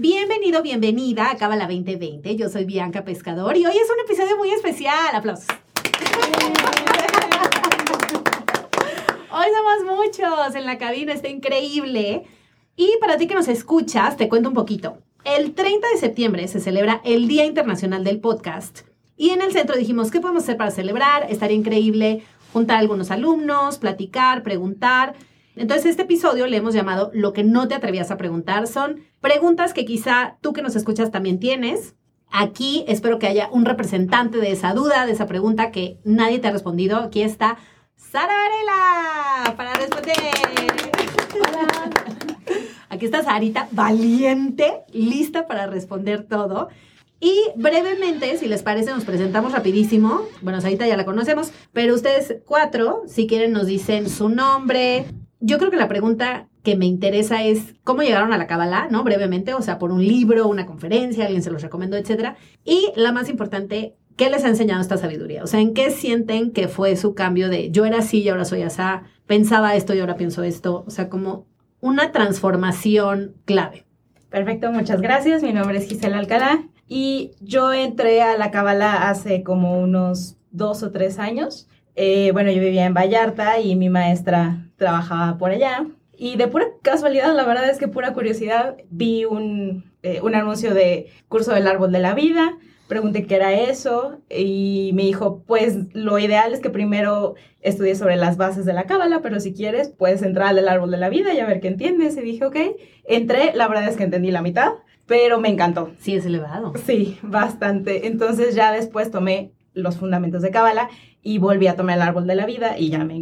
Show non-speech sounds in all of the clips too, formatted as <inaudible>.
Bienvenido, bienvenida a Cábala 2020. Yo soy Bianca Pescador y hoy es un episodio muy especial. Aplausos. Hoy somos muchos en la cabina, está increíble. Y para ti que nos escuchas, te cuento un poquito. El 30 de septiembre se celebra el Día Internacional del Podcast. Y en el centro dijimos, ¿qué podemos hacer para celebrar? Estaría increíble juntar a algunos alumnos, platicar, preguntar. Entonces, este episodio le hemos llamado Lo que no te atrevías a preguntar. Son preguntas que quizá tú que nos escuchas también tienes. Aquí espero que haya un representante de esa duda, de esa pregunta que nadie te ha respondido. Aquí está Sara Varela para responder. Aquí está Sarita, valiente, lista para responder todo. Y brevemente, si les parece, nos presentamos rapidísimo. Bueno, Sarita ya la conocemos, pero ustedes cuatro, si quieren, nos dicen su nombre. Yo creo que la pregunta que me interesa es cómo llegaron a la Kabbalah, ¿no? Brevemente, o sea, por un libro, una conferencia, alguien se los recomendó, etcétera. Y la más importante, ¿qué les ha enseñado esta sabiduría? O sea, ¿en qué sienten que fue su cambio de yo era así y ahora soy así, pensaba esto y ahora pienso esto? O sea, como una transformación clave. Perfecto, muchas gracias. Mi nombre es Gisela Alcalá y yo entré a la Kabbalah hace como unos dos o tres años. Eh, bueno, yo vivía en Vallarta y mi maestra trabajaba por allá. Y de pura casualidad, la verdad es que pura curiosidad, vi un, eh, un anuncio de curso del árbol de la vida pregunté qué era eso y me dijo, pues lo ideal es que primero estudies sobre las bases de la cábala, pero si quieres puedes entrar al árbol de la vida y a ver qué entiendes. Y dije, ok, entré, la verdad es que entendí la mitad, pero me encantó. Sí, es elevado. Sí, bastante. Entonces ya después tomé los fundamentos de cábala y volví a tomar el árbol de la vida y ya me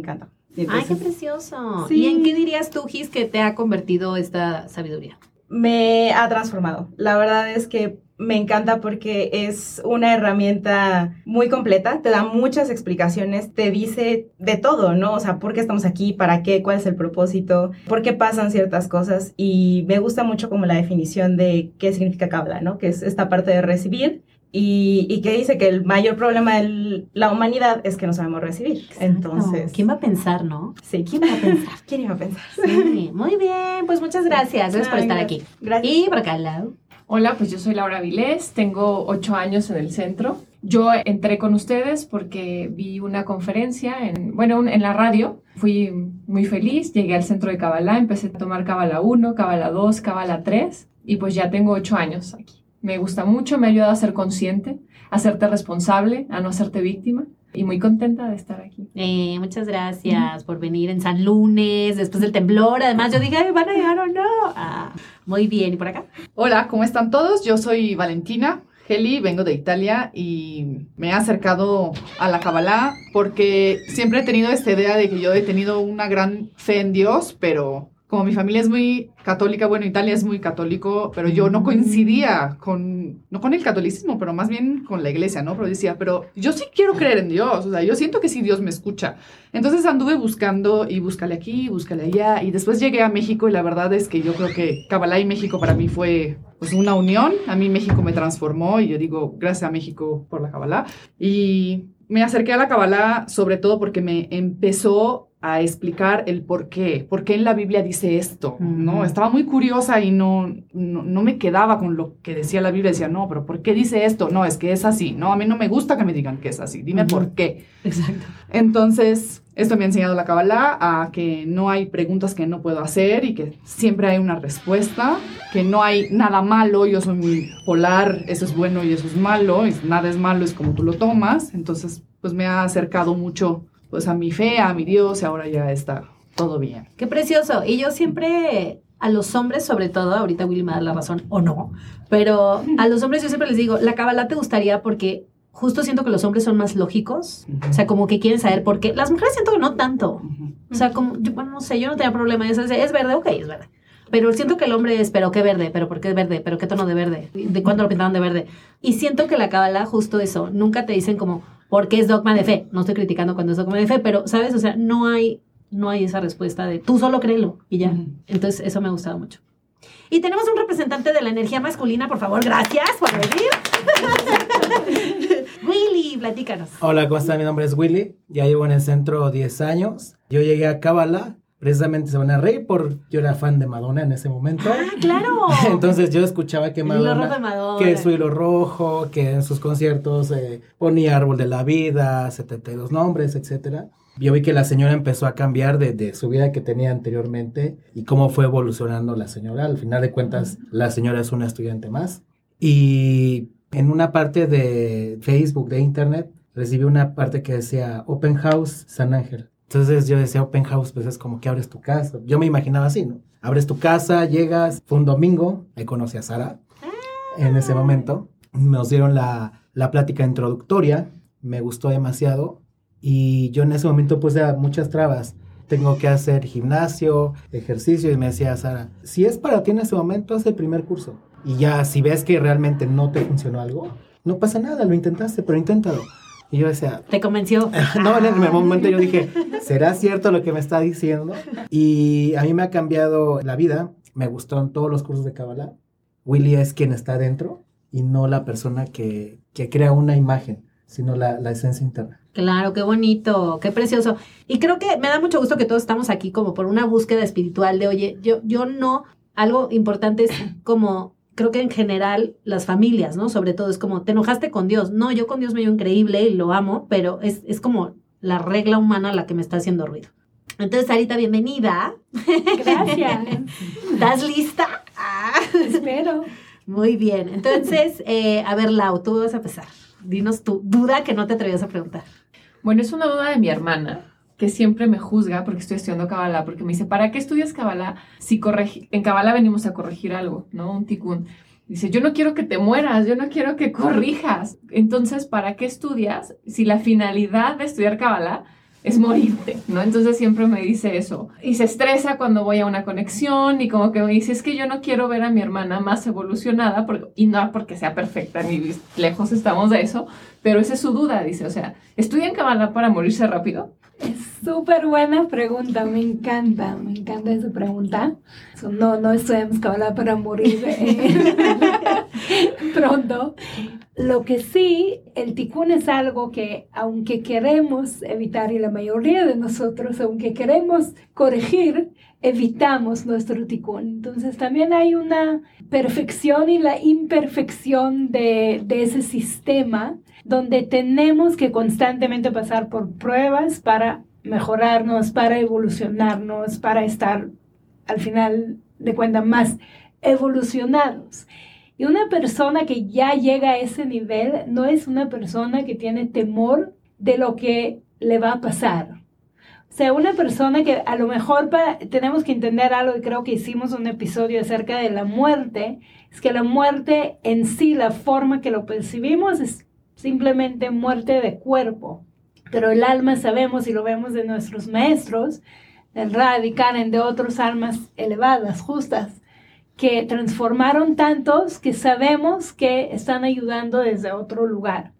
Ay, qué precioso. ¿Y en qué dirías tú, Gis, que te ha convertido esta sabiduría? Me ha transformado. La verdad es que me encanta porque es una herramienta muy completa, te da muchas explicaciones, te dice de todo, ¿no? O sea, por qué estamos aquí, para qué, cuál es el propósito, por qué pasan ciertas cosas y me gusta mucho como la definición de qué significa Kabbalah, ¿no? Que es esta parte de recibir y, que dice que el mayor problema de la humanidad es que no sabemos recibir. Entonces, ¿quién va a pensar, no? Sí, ¿quién va a pensar? <laughs> ¿Quién iba a pensar? Sí, muy bien, pues muchas gracias, gracias por estar aquí. Gracias. Y por acá al lado. Hola, pues yo soy Laura Vilés, tengo ocho años en el centro. Yo entré con ustedes porque vi una conferencia, en, bueno, en la radio. Fui muy feliz, llegué al centro de Kabbalah, empecé a tomar Kabbalah 1, Kabbalah 2, Kabbalah 3 y pues ya tengo ocho años aquí. Me gusta mucho, me ha ayudado a ser consciente, a serte responsable, a no hacerte víctima y muy contenta de estar aquí. Eh, muchas gracias por venir en San Lunes, después del temblor. Además, yo dije, ¿van a llegar o no? Ah, muy bien, ¿y por acá? Hola, ¿cómo están todos? Yo soy Valentina Geli, vengo de Italia y me he acercado a la Kabbalah porque siempre he tenido esta idea de que yo he tenido una gran fe en Dios, pero como mi familia es muy católica, bueno, Italia es muy católico, pero yo no coincidía con, no con el catolicismo, pero más bien con la iglesia, ¿no? Pero decía, pero yo sí quiero creer en Dios, o sea, yo siento que sí Dios me escucha. Entonces anduve buscando y búscale aquí, búscale allá, y después llegué a México y la verdad es que yo creo que Kabbalah y México para mí fue pues una unión, a mí México me transformó y yo digo, gracias a México por la Kabbalah. Y me acerqué a la Kabbalah sobre todo porque me empezó a explicar el por qué, por qué en la Biblia dice esto, ¿no? Estaba muy curiosa y no, no, me quedaba con lo que decía la Biblia, decía, no, pero ¿por qué dice esto? No, es que es así, no, a mí no me gusta que me digan que es así, dime por qué. Exacto. Entonces, esto me ha enseñado la Kabbalah a que no hay preguntas que no puedo hacer y que siempre hay una respuesta, que no hay nada malo, yo soy muy polar, eso es bueno y eso es malo, y nada es malo, es como tú lo tomas, entonces, pues me ha acercado mucho pues a mi fe, a mi Dios, y ahora ya está todo bien. Qué precioso. Y yo siempre, a los hombres sobre todo, ahorita Willy me da la razón o no, pero a los hombres yo siempre les digo, la Kabbalah te gustaría porque justo siento que los hombres son más lógicos, o sea, como que quieren saber por qué. Las mujeres siento que no tanto. O sea, como, bueno, no sé, yo no tenía problema. Es, es verde, ok, es verde. Pero siento que el hombre es, pero qué verde, pero por qué es verde, pero qué tono de verde, de cuándo lo pintaron de verde. Y siento que la Kabbalah, justo eso, nunca te dicen como, porque es dogma de fe. No estoy criticando cuando es dogma de fe, pero, ¿sabes? O sea, no hay, no hay esa respuesta de tú solo créelo y ya. Entonces, eso me ha gustado mucho. Y tenemos un representante de la energía masculina, por favor, gracias por venir. <laughs> Willy, platícanos. Hola, ¿cómo están? Mi nombre es Willy. Ya llevo en el centro 10 años. Yo llegué a Kabbalah precisamente se van a reír por yo era fan de Madonna en ese momento. Ah, claro. <laughs> Entonces yo escuchaba que Madonna, Madonna. que su hilo rojo, que en sus conciertos eh, ponía Árbol de la Vida, 72 nombres, etcétera. Yo vi que la señora empezó a cambiar de, de su vida que tenía anteriormente y cómo fue evolucionando la señora. Al final de cuentas, la señora es una estudiante más. Y en una parte de Facebook, de Internet, recibí una parte que decía Open House San Ángel. Entonces yo decía Open House, pues es como que abres tu casa. Yo me imaginaba así, ¿no? Abres tu casa, llegas, fue un domingo, ahí conocí a Sara en ese momento. Nos dieron la, la plática introductoria, me gustó demasiado y yo en ese momento puse muchas trabas. Tengo que hacer gimnasio, ejercicio y me decía Sara, si es para ti en ese momento, haz el primer curso. Y ya, si ves que realmente no te funcionó algo, no pasa nada, lo intentaste, pero inténtalo. Y yo decía, Te convenció. <laughs> no, en el momento yo dije, ¿será cierto lo que me está diciendo? Y a mí me ha cambiado la vida. Me gustaron todos los cursos de Kabbalah. Willy es quien está adentro y no la persona que, que crea una imagen, sino la, la esencia interna. Claro, qué bonito, qué precioso. Y creo que me da mucho gusto que todos estamos aquí como por una búsqueda espiritual de, oye, yo, yo no, algo importante es como, creo que en general las familias, ¿no? Sobre todo es como, te enojaste con Dios. No, yo con Dios me llevo increíble y lo amo, pero es, es como la regla humana la que me está haciendo ruido. Entonces, Sarita, bienvenida. Gracias. <laughs> ¿Estás lista? Ah. Espero. Muy bien. Entonces, eh, a ver, Lau, tú vas a empezar. Dinos tu duda que no te atrevías a preguntar. Bueno, es una duda de mi hermana, que siempre me juzga porque estoy estudiando Kabbalah, porque me dice, ¿para qué estudias Kabbalah si en Kabbalah venimos a corregir algo, ¿no? Un tikkun. Dice, yo no quiero que te mueras, yo no quiero que corrijas. Entonces, ¿para qué estudias si la finalidad de estudiar Kabbalah es morirte, ¿no? Entonces siempre me dice eso. Y se estresa cuando voy a una conexión y como que me dice, es que yo no quiero ver a mi hermana más evolucionada, porque, y no porque sea perfecta, ni lejos estamos de eso, pero esa es su duda, dice, o sea, ¿estudian Kabbalah para morirse rápido? Es súper buena pregunta, me encanta, me encanta esa pregunta. No, no estudiamos Kabbalah para morir <laughs> pronto. Lo que sí, el ticún es algo que aunque queremos evitar, y la mayoría de nosotros, aunque queremos corregir, evitamos nuestro ticún. Entonces también hay una perfección y la imperfección de, de ese sistema donde tenemos que constantemente pasar por pruebas para mejorarnos, para evolucionarnos, para estar al final de cuentas más evolucionados. Y una persona que ya llega a ese nivel no es una persona que tiene temor de lo que le va a pasar. O sea, una persona que a lo mejor tenemos que entender algo, y creo que hicimos un episodio acerca de la muerte, es que la muerte en sí, la forma que lo percibimos es simplemente muerte de cuerpo. Pero el alma sabemos y lo vemos de nuestros maestros, del Radi, Karen, de otras almas elevadas, justas, que transformaron tantos que sabemos que están ayudando desde otro lugar.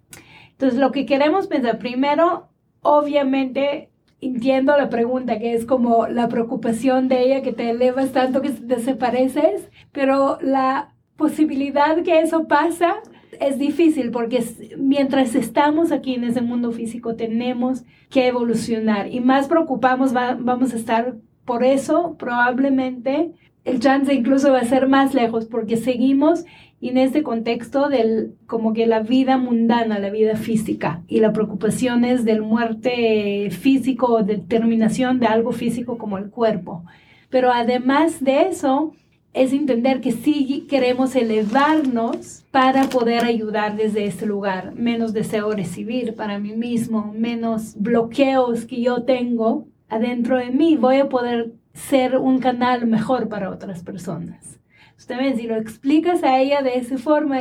Entonces, lo que queremos pensar, primero, obviamente, entiendo la pregunta, que es como la preocupación de ella, que te elevas tanto que te desapareces, pero la posibilidad que eso pasa es difícil porque mientras estamos aquí en ese mundo físico tenemos que evolucionar y más preocupamos va- vamos a estar por eso probablemente el chance incluso va a ser más lejos porque seguimos en este contexto del como que la vida mundana, la vida física y la preocupación es del muerte físico o de de algo físico como el cuerpo. Pero además de eso, es entender que sí queremos elevarnos para poder ayudar desde este lugar. Menos deseo recibir para mí mismo, menos bloqueos que yo tengo adentro de mí. Voy a poder ser un canal mejor para otras personas. Usted si lo explicas a ella de esa forma,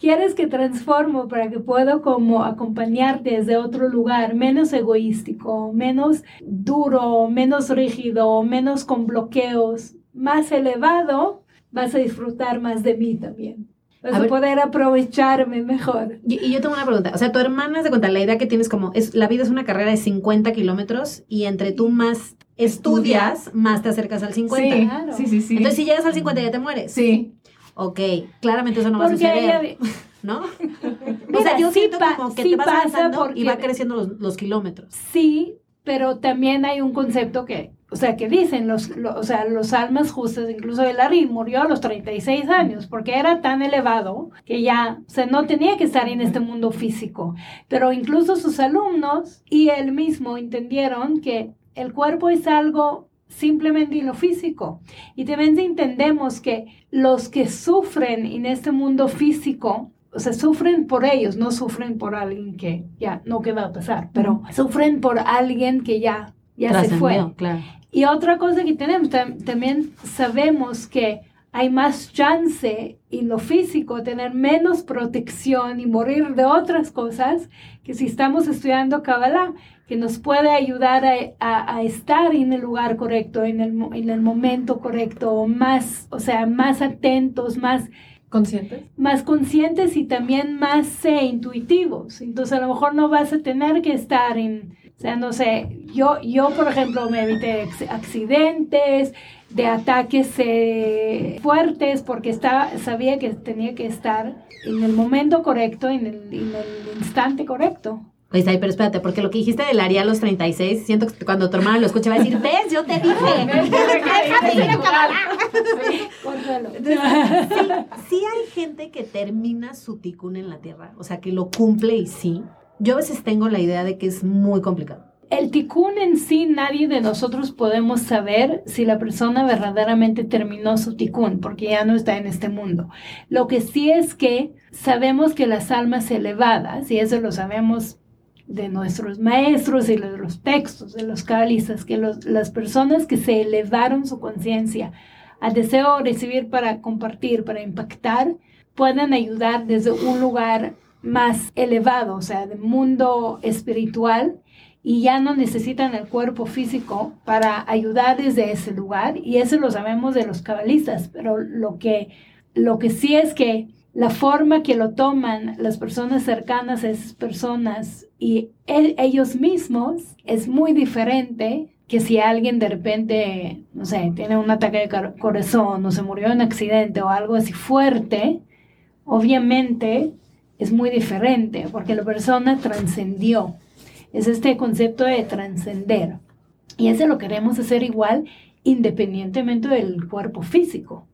quieres que transformo para que pueda como acompañarte desde otro lugar, menos egoístico, menos duro, menos rígido, menos con bloqueos, más elevado, vas a disfrutar más de mí también. Vas A poder aprovecharme mejor. Y, y yo tengo una pregunta. O sea, tu hermana se cuenta, la idea que tienes como, es la vida es una carrera de 50 kilómetros y entre tú más estudias, más te acercas al 50. Sí, Claro. sí, sí, sí. Entonces, si llegas al 50 ya te mueres. sí. Ok, claramente eso no va a ella, suceder, <laughs> ¿no? <laughs> o sea, yo sí siento como que sí te vas pasa avanzando y porque- va creciendo los, los kilómetros. sí, pero también hay un concepto que, o sea, que dicen los, lo- o sea, los almas justas, incluso el Larry murió a los 36 años porque era tan elevado que ya, o sea, no tenía que estar en este mundo físico. Pero incluso sus alumnos y él mismo entendieron que el cuerpo es algo simplemente en lo físico. Y también entendemos que los que sufren en este mundo físico, o sea, sufren por ellos, no sufren por alguien que ya no qué va a pasar, pero sufren por alguien que ya, ya se fue. Claro. Y otra cosa que tenemos, tam- también sabemos que hay más chance en lo físico, tener menos protección y morir de otras cosas que si estamos estudiando Kabbalah, que nos puede ayudar a, a- a estar en el lugar correcto, en el, en el momento correcto, más, o sea, más atentos, más ¿Conscientes? más conscientes y también más eh, intuitivos. Entonces a lo mejor no vas a tener que estar en, o sea, no sé, yo, yo por ejemplo me evité accidentes, de ataques eh, fuertes, porque estaba, sabía que tenía que estar en el momento correcto, en el, en el instante correcto. Pues ahí, pero espérate, porque lo que dijiste del Ari a los 36, siento que cuando tu hermana lo escuche va a decir, ves, yo te dije. <laughs> Déjame ir a Kabbalah". Consuelo. Sí hay gente que termina su ticún en la tierra, o sea, que lo cumple y sí. Yo a veces tengo la idea de que es muy complicado. El tikkun en sí, nadie de nosotros podemos saber si la persona verdaderamente terminó su tikkun, porque ya no está en este mundo. Lo que sí es que sabemos que las almas elevadas, y eso lo sabemos de nuestros maestros y de los textos de los cabalistas, que los- las personas que se elevaron su conciencia al deseo de recibir para compartir, para impactar, pueden ayudar desde un lugar más elevado, o sea, de mundo espiritual, y ya no necesitan el cuerpo físico para ayudar desde ese lugar y eso lo sabemos de los cabalistas, pero lo que, lo que sí es que la forma que lo toman las personas cercanas a esas personas y el- ellos mismos es muy diferente que si alguien de repente, no sé, tiene un ataque de cor- corazón o se murió en un accidente o algo así fuerte, obviamente es muy diferente porque la persona trascendió. Es este concepto de trascender. Y ese lo queremos hacer igual independientemente del cuerpo físico.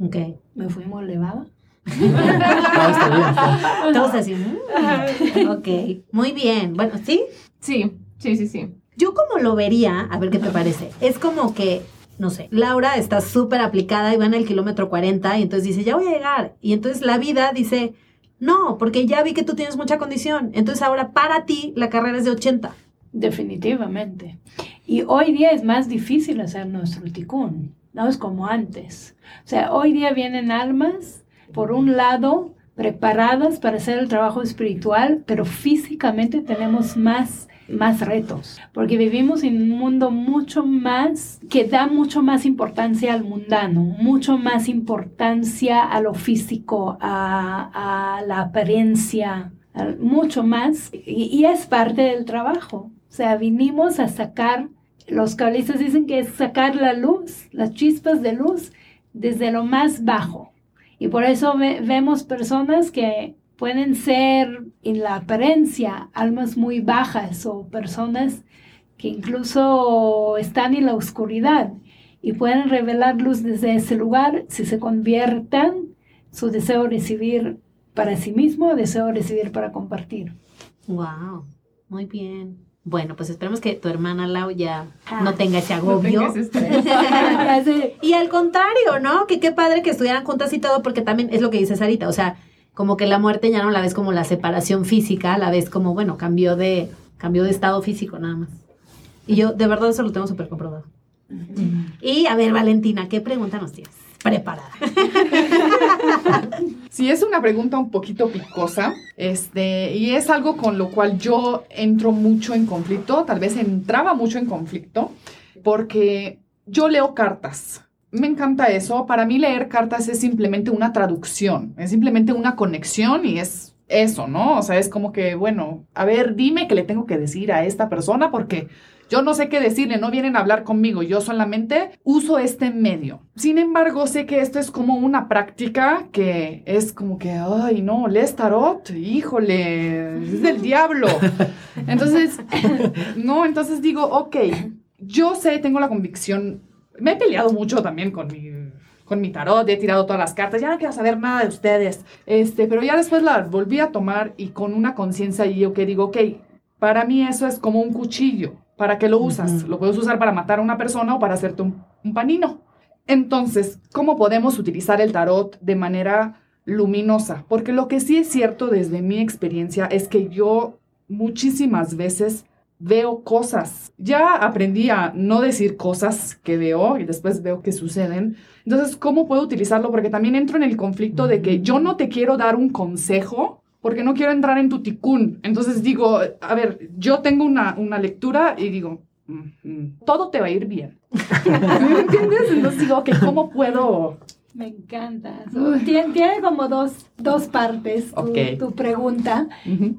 Ok. ¿Me fui muy elevada? Está. <laughs> Todos así. mm, Ok. Muy bien. Bueno, ¿sí? Sí, sí, sí, sí. Yo como lo vería, a ver qué te parece, es como que, no sé, Laura está súper aplicada y va en el kilómetro 40 y entonces dice, ya voy a llegar. Y entonces la vida dice, no, porque ya vi que tú tienes mucha condición. Entonces ahora para ti la carrera es de 80. Definitivamente. Y hoy día es más difícil hacer nuestro ticún, no es como antes. O sea, hoy día vienen almas, por un lado, preparadas para hacer el trabajo espiritual, pero físicamente tenemos más, más retos, porque vivimos en un mundo mucho más, que da mucho más importancia al mundano, mucho más importancia a lo físico, a, la apariencia, mucho más, y, y es parte del trabajo. O sea, vinimos a sacar, los cabalistas dicen que es sacar la luz, las chispas de luz, desde lo más bajo. Y por eso ve- vemos personas que pueden ser en la apariencia almas muy bajas o personas que incluso están en la oscuridad y pueden revelar luz desde ese lugar si se conviertan su deseo de recibir para sí mismo, deseo de recibir para compartir. Wow, muy bien. Bueno, pues esperemos que tu hermana Lau ya Ah. no tenga ese agobio. <laughs> Y al contrario, ¿no? Que qué padre que estuvieran juntas y todo, porque también es lo que dice Sarita, o sea, como que la muerte ya no la ves como la separación física, la ves como, bueno, cambió de, cambió de estado físico nada más. Y yo, de verdad, eso lo tengo súper comprobado. Y a ver, Valentina, ¿qué pregunta nos tienes? Preparada. <laughs> Sí, es una pregunta un poquito picosa, este, y es algo con lo cual yo entro mucho en conflicto, tal vez entraba mucho en conflicto, porque yo leo cartas. Me encanta eso. Para mí leer cartas es simplemente una traducción, es simplemente una conexión y es eso, ¿no? O sea, es como que, bueno, a ver, dime qué le tengo que decir a esta persona porque yo no sé qué decirle, no vienen a hablar conmigo, yo solamente uso este medio. Sin embargo, sé que esto es como una práctica que es como que, ay, no, lees tarot, híjole, es del diablo. <laughs> Entonces, <laughs> no, entonces digo, ok, yo sé, tengo la convicción, me he peleado mucho también con mi con mi tarot, he tirado todas las cartas, ya no quiero saber nada de ustedes. Este, pero ya después la volví a tomar y con una conciencia y yo que digo, ok, para mí eso es como un cuchillo. ¿Para qué lo usas? Lo puedes usar para matar a una persona o para hacerte un, un panino. Entonces, ¿cómo podemos utilizar el tarot de manera luminosa? Porque lo que sí es cierto desde mi experiencia es que yo muchísimas veces veo cosas. Ya aprendí a no decir cosas que veo y después veo que suceden. Entonces, ¿cómo puedo utilizarlo? Porque también entro en el conflicto de que yo no te quiero dar un consejo porque no quiero entrar en tu ticún. Entonces digo, a ver, yo tengo una, una lectura y digo, todo te va a ir bien. <laughs> ¿Me entiendes? Entonces digo, ok, ¿cómo puedo? Me encanta. <laughs> Tiene, como dos, dos partes tu, Ok. tu pregunta.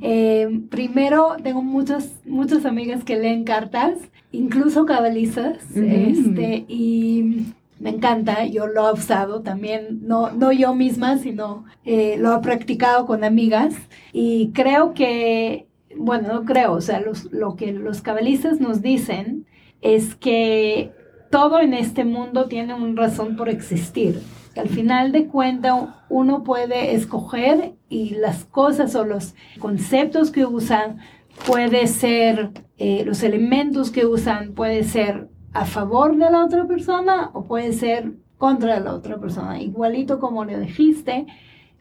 Eh, primero, tengo muchas, muchas amigas que leen cartas, incluso cabalistas, Ujú. este, y me encanta, yo lo he usado también, no, no yo misma, sino eh, lo he practicado con amigas, y creo que, bueno, no creo, o sea, los- lo que los cabalistas nos dicen es que todo en este mundo tiene una razón por existir. Al final de cuentas uno puede escoger y las cosas o los conceptos que usan puede ser, eh, los elementos que usan puede ser a favor de la otra persona o puede ser contra la otra persona. Igualito como le dijiste,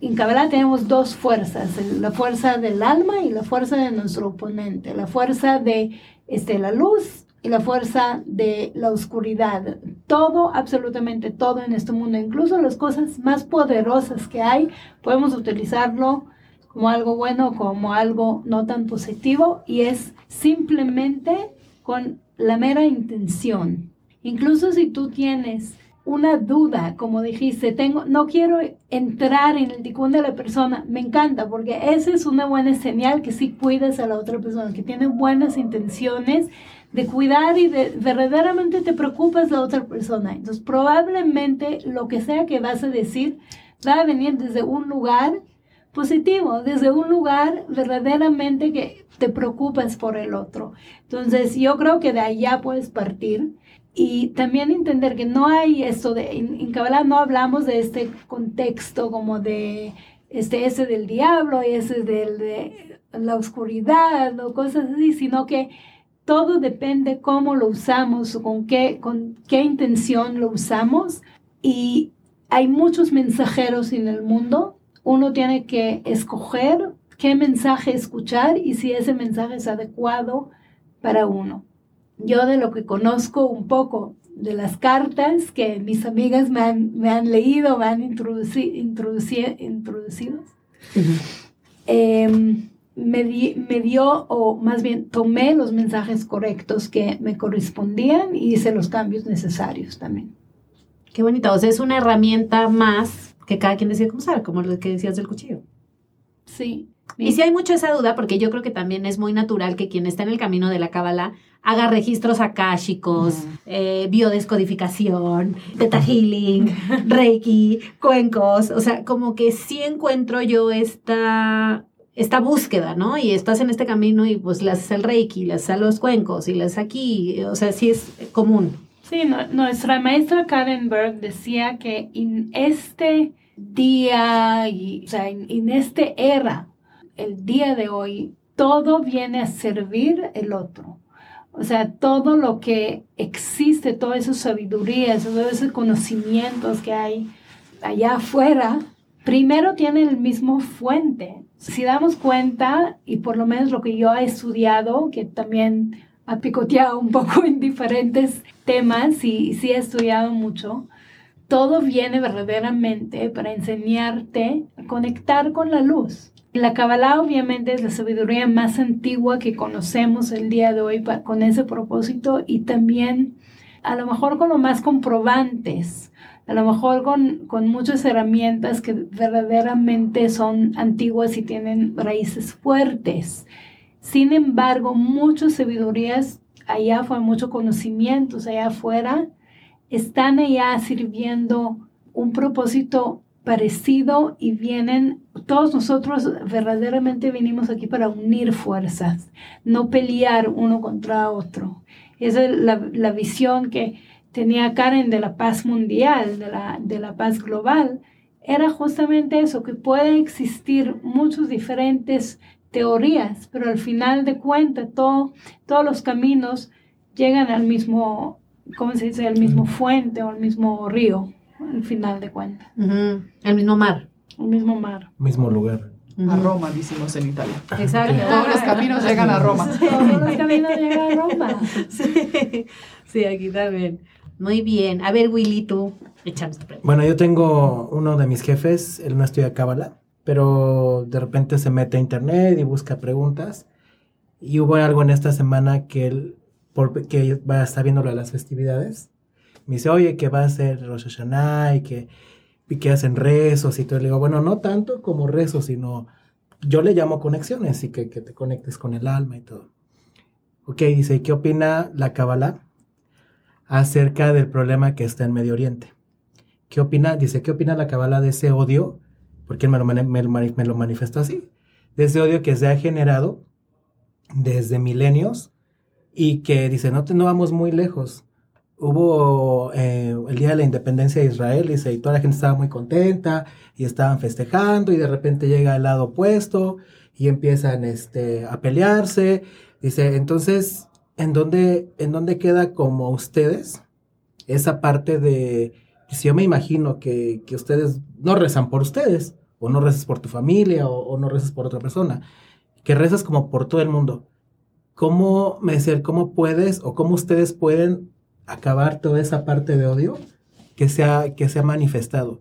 en Kabbalah tenemos dos fuerzas, la fuerza del alma y la fuerza de nuestro oponente, la fuerza de este, la luz y la fuerza de la oscuridad. Todo, absolutamente todo en este mundo, incluso las cosas más poderosas que hay, podemos utilizarlo como algo bueno, como algo no tan positivo y es simplemente con la mera intención. Incluso si tú tienes una duda, como dijiste, tengo, no quiero entrar en el ticún de la persona, me encanta, porque esa es una buena señal que sí cuidas a la otra persona, que tiene buenas intenciones de cuidar y de verdaderamente te preocupas la otra persona. Entonces, probablemente lo que sea que vas a decir va a venir desde un lugar positivo, desde un lugar verdaderamente que te preocupas por el otro. Entonces, yo creo que de allá puedes partir y también entender que no hay esto de, en, en Kabbalah no hablamos de este contexto como de, este, ese del diablo y ese del, de la oscuridad o cosas así, sino que todo depende cómo lo usamos o con qué, con qué intención lo usamos y hay muchos mensajeros en el mundo. Uno tiene que escoger qué mensaje escuchar y si ese mensaje es adecuado para uno. Yo de lo que conozco un poco de las cartas que mis amigas me han, me han leído, me han introduci, introduci, introducido, eh, me, di, me dio, o más bien tomé los mensajes correctos que me correspondían y hice los cambios necesarios también. Qué bonito. O sea, es una herramienta más que cada quien decide cómo usar, como lo que decías del cuchillo. Sí. Y si hay mucho esa duda, porque yo creo que también es muy natural que quien está en el camino de la cábala haga registros akáshicos, eh, biodescodificación, teta healing, <laughs> reiki, cuencos, o sea, como que sí encuentro yo esta, esta búsqueda, ¿no? Y estás en este camino y pues le haces el reiki, le haces a los cuencos y le haces aquí, o sea, sí es común. Sí, no- nuestra maestra Karen Berg decía que en este día, y, o sea, en, en este era, el día de hoy, todo viene a servir el otro. O sea, todo lo que existe, toda esa sabiduría, todos esos conocimientos que hay allá afuera, primero tienen el mismo fuente. Si damos cuenta, y por lo menos lo que yo he estudiado, que también ha picoteado un poco <laughs> en diferentes temas y sí he estudiado mucho, todo viene verdaderamente para enseñarte a conectar con la luz. La Kabbalah obviamente es la sabiduría más antigua que conocemos el día de hoy pa- con ese propósito y también a lo mejor con lo más comprobantes, a lo mejor con, con muchas herramientas que verdaderamente son antiguas y tienen raíces fuertes. Sin embargo, muchas sabidurías allá fue mucho conocimientos allá afuera, están allá sirviendo un propósito parecido y vienen, todos nosotros verdaderamente vinimos aquí para unir fuerzas, no pelear uno contra otro. Esa es la, la visión que tenía Karen de la paz mundial, de la, de la paz global, era justamente eso, que pueden existir muchos diferentes teorías, pero al final de cuentas todo, todos los caminos llegan al mismo, ¿cómo se dice? Al mismo fuente o al mismo río, al final de cuentas. El mismo mar. El mismo mar. Mismo lugar. A Roma, decimos en Italia. Exacto. Todos los caminos llegan a Roma. <laughs> Todos los caminos llegan a Roma. <laughs> Sí, sí, aquí también. Muy bien. A ver, Willy, tú, echamos la pregunta. Bueno, yo tengo uno de mis jefes, él no estudia cábala, pero de repente se mete a internet y busca preguntas. Y hubo algo en esta semana que él, por, que va a estar las festividades. Me dice, oye, que va a ser Rosh Hashanah y que, y que hacen rezos y todo. Le digo, bueno, no tanto como rezos, sino yo le llamo conexiones y que, que te conectes con el alma y todo. Ok, dice, ¿y qué opina la Kabbalah acerca del problema que está en Medio Oriente? ¿Qué opina? Dice, ¿qué opina la Kabbalah de ese odio? Porque él me lo, manifestó así. De ese odio que se ha generado desde milenios y que dice, no, te- vamos muy lejos. Hubo eh, el día de la independencia de Israel, dice, y toda la gente estaba muy contenta y estaban festejando y de repente llega el lado opuesto y empiezan este, a pelearse. Dice, entonces, ¿en dónde, ¿en dónde queda como ustedes esa parte de, si yo me imagino que, que ustedes no rezan por ustedes, o no rezas por tu familia, o, no rezas por otra persona, que rezas como por todo el mundo. ¿Cómo, me dice, cómo puedes o cómo ustedes pueden acabar toda esa parte de odio que se ha, que se manifestado?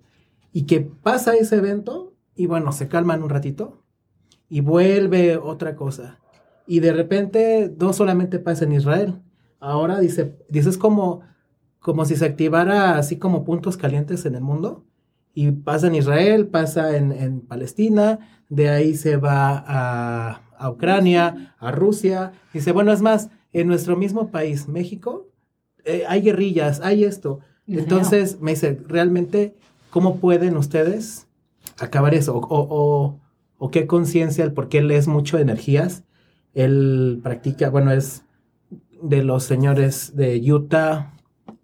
Y que pasa ese evento y bueno, se calman un ratito y vuelve otra cosa. Y de repente no solamente pasa en Israel, ahora dice, dices como, como si se activara así como puntos calientes en el mundo. Y pasa en Israel, pasa en, en Palestina, de ahí se va a, a Ucrania, a Rusia. Dice, bueno, es más, en nuestro mismo país, México, eh, hay guerrillas, hay esto. Entonces me dice, realmente, ¿cómo pueden ustedes acabar eso? O, o- o- o qué conciencia, porque él es mucho de energías. Él practica, bueno, es de los señores de Utah,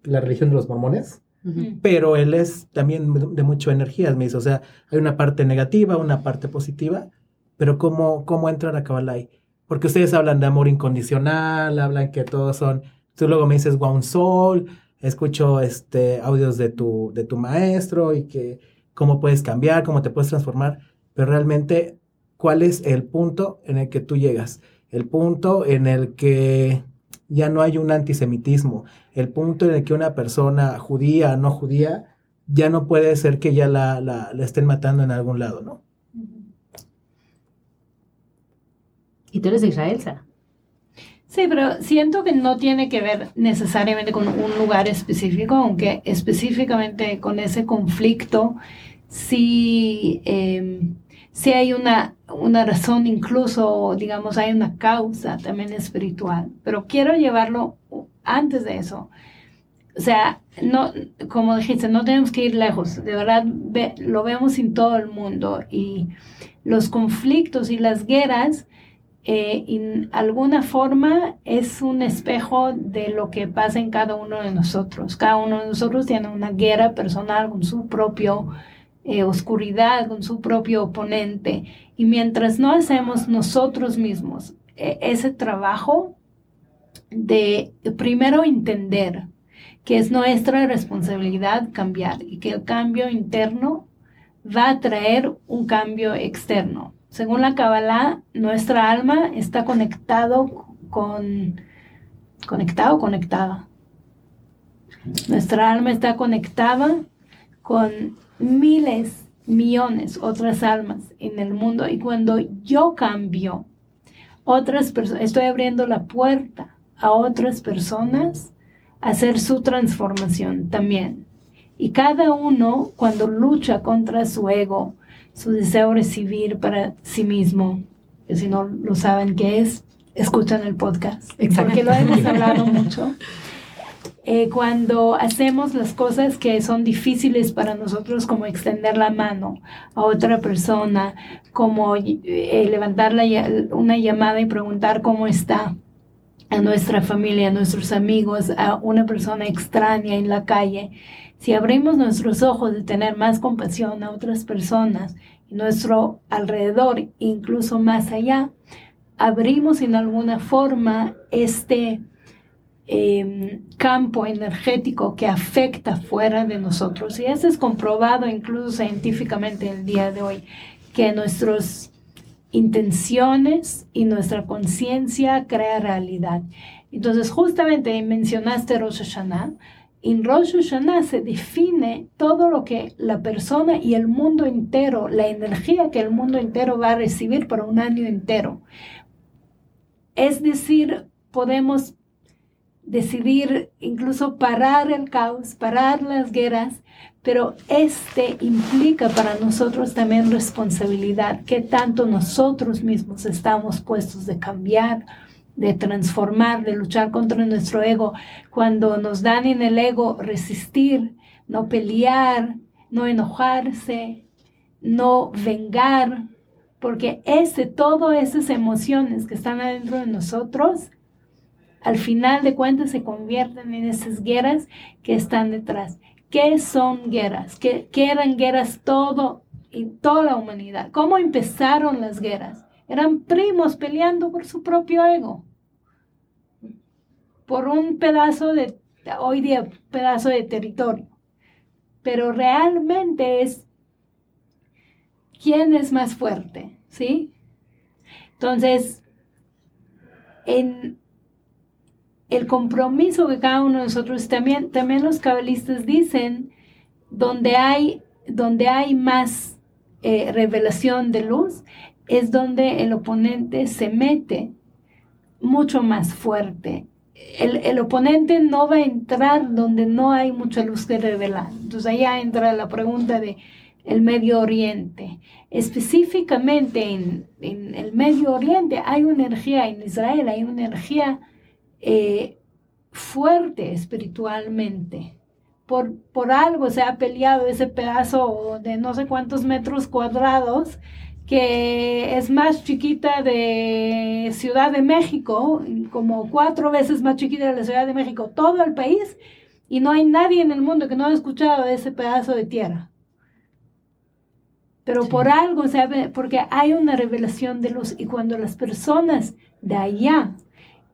la religión de los mormones Ujú. pero él es también de mucho energías, me dice, o sea, hay una parte negativa, una parte positiva, pero ¿cómo, cómo entra la Kabbalah ahí? Porque ustedes hablan de amor incondicional, hablan que todos son, tú luego me dices One Soul, escucho este, audios de tu, de tu maestro y que cómo puedes cambiar, cómo te puedes transformar, pero realmente, ¿cuál es el punto en el que tú llegas? El punto en el que ya no hay un antisemitismo, el punto en el que una persona judía, no judía, ya no puede ser que ya la, la, la estén matando en algún lado, ¿no? Y tú eres de Israel, Sara. Sí, pero siento que no tiene que ver necesariamente con un lugar específico, aunque específicamente con ese conflicto sí, eh, sí hay una, una razón, incluso, digamos, hay una causa también espiritual. Pero quiero llevarlo antes de eso. O sea, no, como dijiste, no tenemos que ir lejos. De verdad, ve- lo vemos en todo el mundo. Y los conflictos y las guerras eh, en alguna forma es un espejo de lo que pasa en cada uno de nosotros. Cada uno de nosotros tiene una guerra personal con su propio eh, oscuridad, con su propio oponente. Y mientras no hacemos nosotros mismos eh, ese trabajo de primero entender que es nuestra responsabilidad cambiar y que el cambio interno va a traer un cambio externo. Según la Kabbalah, nuestra alma está conectado con conectado, conectada. Nuestra alma está conectada con miles, millones otras almas en el mundo y cuando yo cambio, otras personas, estoy abriendo la puerta a otras personas a hacer su transformación también. Y cada uno cuando lucha contra su ego, su deseo de recibir para sí mismo, que si no lo saben qué es, escuchan el podcast, Exacto. porque lo hemos hablado mucho. <laughs> Eh, cuando hacemos las cosas que son difíciles para nosotros, como extender la mano a otra persona, como eh, levantar la una llamada y preguntar cómo está a nuestra familia, a nuestros amigos, a una persona extraña en la calle, si abrimos nuestros ojos de tener más compasión a otras personas nuestro alrededor, incluso más allá, abrimos en alguna forma este eh, campo energético que afecta fuera de nosotros. Y eso es comprobado incluso científicamente el día de hoy, que nuestras intenciones y nuestra conciencia crea realidad. Entonces, justamente mencionaste Rosh Hashanah. En Rosh Hashanah se define todo lo que la persona y el mundo entero, la energía que el mundo entero va a recibir por un año entero. Es decir, podemos decidir incluso parar el caos, parar las guerras, pero este implica para nosotros también responsabilidad, que tanto nosotros mismos estamos puestos de cambiar, de transformar, de luchar contra nuestro ego. Cuando nos dan en el ego resistir, no pelear, no enojarse, no vengar, porque ese, todas esas emociones que están adentro de nosotros, al final de cuentas se convierten en esas guerras que están detrás. ¿Qué son guerras? ¿Qué, eran guerras todo en toda la humanidad? ¿Cómo empezaron las guerras? Eran primos peleando por su propio ego, por un pedazo de, hoy día, pedazo de territorio. Pero realmente es quién es más fuerte, ¿sí? Entonces, en el compromiso que cada uno de nosotros, también, también los cabalistas dicen, donde hay, donde hay más eh, revelación de luz, es donde el oponente se mete mucho más fuerte. El, el, oponente no va a entrar donde no hay mucha luz que revelar. Entonces allá entra la pregunta de el Medio Oriente. Específicamente en, en el Medio Oriente hay una energía, en Israel hay una energía eh, fuerte espiritualmente. Por, por algo se ha peleado ese pedazo de no sé cuántos metros cuadrados que es más chiquita de Ciudad de México, como cuatro veces más chiquita de la Ciudad de México, todo el país, y no hay nadie en el mundo que no haya escuchado de ese pedazo de tierra. Pero sí. por algo, ¿sabe? porque hay una revelación de luz, y cuando las personas de allá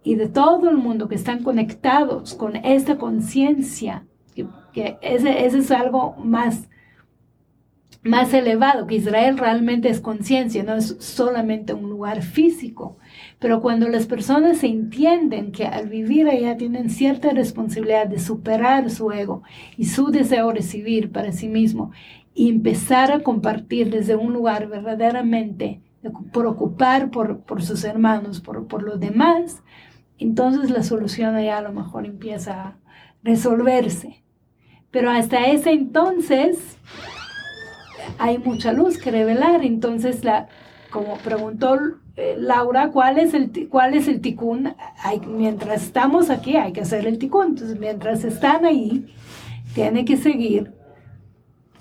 y de todo el mundo que están conectados con esta conciencia, que, que ese, ese es algo más más elevado, que Israel realmente es conciencia, no es solamente un lugar físico. Pero cuando las personas se entienden que al vivir allá tienen cierta responsabilidad de superar su ego y su deseo de recibir para sí mismo y empezar a compartir desde un lugar verdaderamente de preocupar por, por sus hermanos, por, por los demás, entonces la solución allá a lo mejor empieza a resolverse. Pero hasta ese entonces hay mucha luz que revelar. Entonces, la, como preguntó eh, Laura, ¿cuál es el, cuál es el ticún? Mientras estamos aquí hay que hacer el ticún. Entonces, mientras están ahí, tiene que seguir.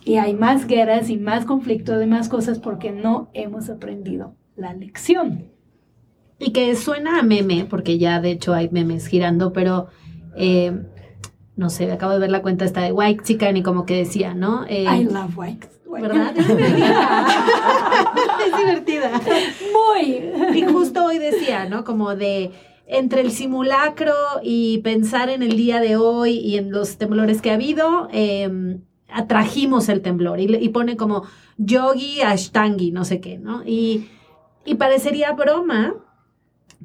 Y hay más guerras y más conflictos y más cosas porque no hemos aprendido la lección. Y que suena a meme, porque ya de hecho hay memes girando, pero eh, no sé, acabo de ver la cuenta esta de White Chicken y como que decía, ¿no? Eh, I love White. ¿Verdad? <laughs> Es divertida. es divertida. Muy. Y justo hoy decía, ¿no? Como de entre el simulacro y pensar en el día de hoy y en los temblores que ha habido, eh, atrajimos el temblor. Y, y, pone como yogi ashtangi, no sé qué, ¿no? Y, y parecería broma,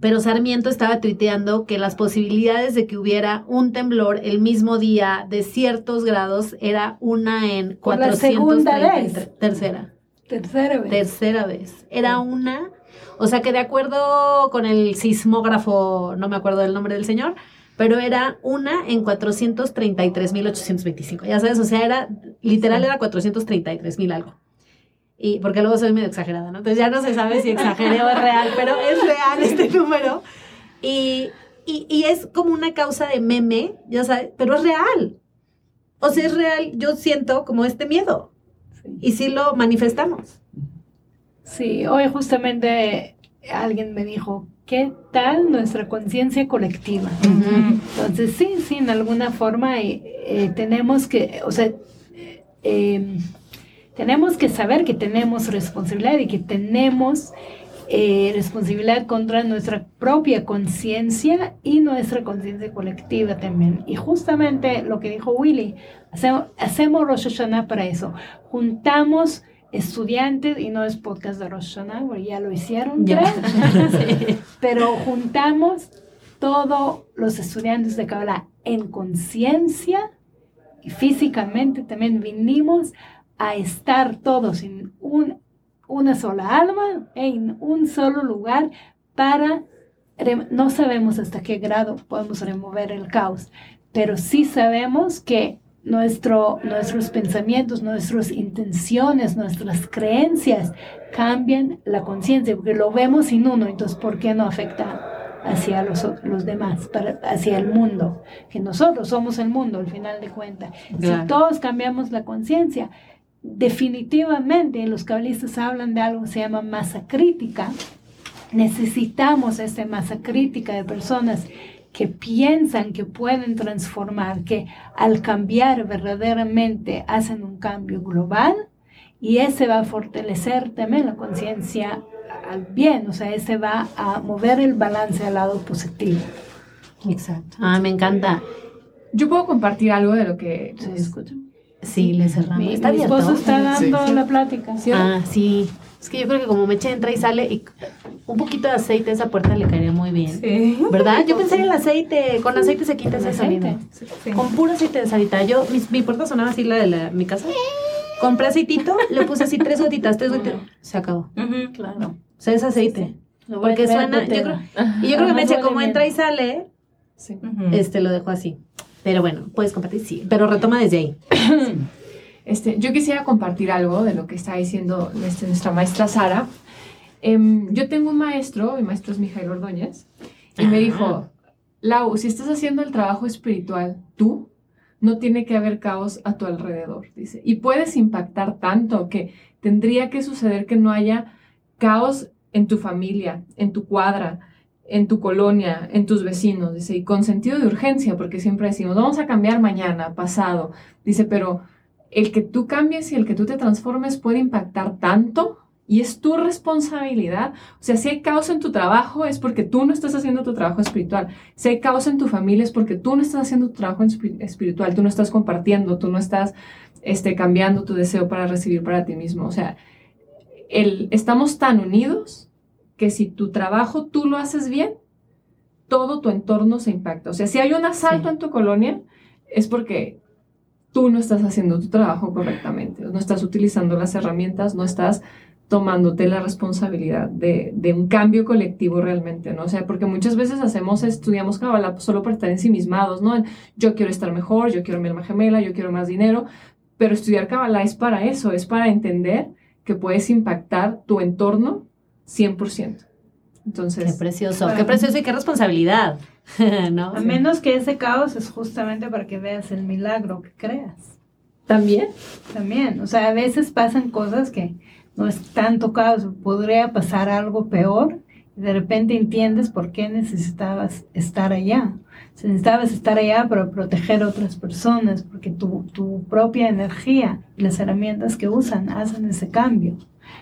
pero Sarmiento estaba tuiteando que las posibilidades de que hubiera un temblor el mismo día de ciertos grados era una en 400. segunda vez. Tercera. Tercera vez. Tercera vez. Era una. O sea que de acuerdo con el sismógrafo, no me acuerdo del nombre del señor, pero era una en 433.825. Ya sabes, o sea, era literal era 433.000 algo. Y porque luego soy medio exagerada, ¿no? Entonces ya no se sabe si exageré o es real, pero es real este número. Y, y, y es como una causa de meme, ya sabes, pero es real. O sea, es real, yo siento como este miedo. Y sí lo manifestamos. Sí, hoy justamente alguien me dijo, ¿qué tal nuestra conciencia colectiva? Entonces, sí, sí, en alguna forma eh, eh, tenemos que, o sea, eh, tenemos que saber que tenemos responsabilidad y que tenemos responsabilidad contra nuestra propia conciencia y nuestra conciencia colectiva también. Y justamente lo que dijo Willy, hacemos, hacemos Rosh Hashanah para eso. Juntamos estudiantes, y no es podcast de Rosh Hashanah, porque ya lo hicieron, <laughs> pero juntamos todos los estudiantes de Kabbalah en conciencia y físicamente también vinimos a estar todos en un, una sola alma, en un solo lugar para, no sabemos hasta qué grado podemos remover el caos, pero sí sabemos que nuestro, nuestros pensamientos, nuestras intenciones, nuestras creencias cambian la conciencia, porque lo vemos sin uno, entonces ¿por qué no afecta hacia los, los demás, para, hacia el mundo? Que nosotros somos el mundo, al final de cuentas. Si todos cambiamos la conciencia, definitivamente los cabalistas hablan de algo que se llama masa crítica. Necesitamos esta masa crítica de personas que piensan que pueden transformar, que al cambiar verdaderamente hacen un cambio global y ese va a fortalecer también la conciencia al bien, o sea, ese va a mover el balance al lado positivo. Exacto. Ah, me encanta. Yo puedo compartir algo de lo que... ¿Se escucha? Sí, le cerramos. Mi, ¿Está mi esposo está dando la plática. Ah, sí. Es que yo creo que como Meche entra y sale y un poquito de aceite a esa puerta le caería muy bien. Sí. ¿Verdad? Yo pensé en el aceite. Con aceite se quita ese sonido. Con puro aceite de salita. Yo, mi, mi, puerta sonaba así, la de la, mi casa. Compré aceitito, le puse así tres gotitas, tres gotitas. Se acabó. claro. O sea, es aceite. Porque suena. Yo creo, y yo creo que Meche, como entra y sale, este lo dejo así. Pero bueno, puedes compartir, sí. Pero retoma desde ahí. <coughs> Este, yo quisiera compartir algo de lo que está diciendo nuestra maestra Sara. Em, yo tengo un maestro, mi maestro es Mijail Ordóñez, y me dijo, Lau, si estás haciendo el trabajo espiritual tú, no tiene que haber caos a tu alrededor, dice. Y puedes impactar tanto que tendría que suceder que no haya caos en tu familia, en tu cuadra, en tu colonia, en tus vecinos, dice, y con sentido de urgencia, porque siempre decimos, vamos a cambiar mañana, pasado, dice, pero el que tú cambies y el que tú te transformes puede impactar tanto y es tu responsabilidad. O sea, si hay caos en tu trabajo es porque tú no estás haciendo tu trabajo espiritual. Si hay caos en tu familia es porque tú no estás haciendo tu trabajo espiritual, tú no estás compartiendo, tú no estás este, cambiando tu deseo para recibir para ti mismo. O sea, el, estamos tan unidos que si tu trabajo tú lo haces bien, todo tu entorno se impacta. O sea, si hay un asalto en tu colonia, es porque tú no estás haciendo tu trabajo correctamente, no estás utilizando las herramientas, no estás tomándote la responsabilidad de, de, un cambio colectivo realmente, ¿no? O sea, porque muchas veces hacemos, estudiamos Kabbalah solo para estar ensimismados, ¿no? Yo quiero estar mejor, yo quiero mi alma gemela, yo quiero más dinero, pero estudiar Kabbalah es para eso, es para entender que puedes impactar tu entorno 100%. Entonces, qué precioso, qué precioso y qué responsabilidad. <laughs> ¿no? A menos que ese caos es justamente para que veas el milagro que creas. ¿También? También. O sea, a veces pasan cosas que no es tanto caos, podría pasar algo peor y de repente entiendes por qué necesitabas estar allá. necesitabas estar allá para proteger a otras personas, porque tu, tu propia energía y las herramientas que usan hacen ese cambio.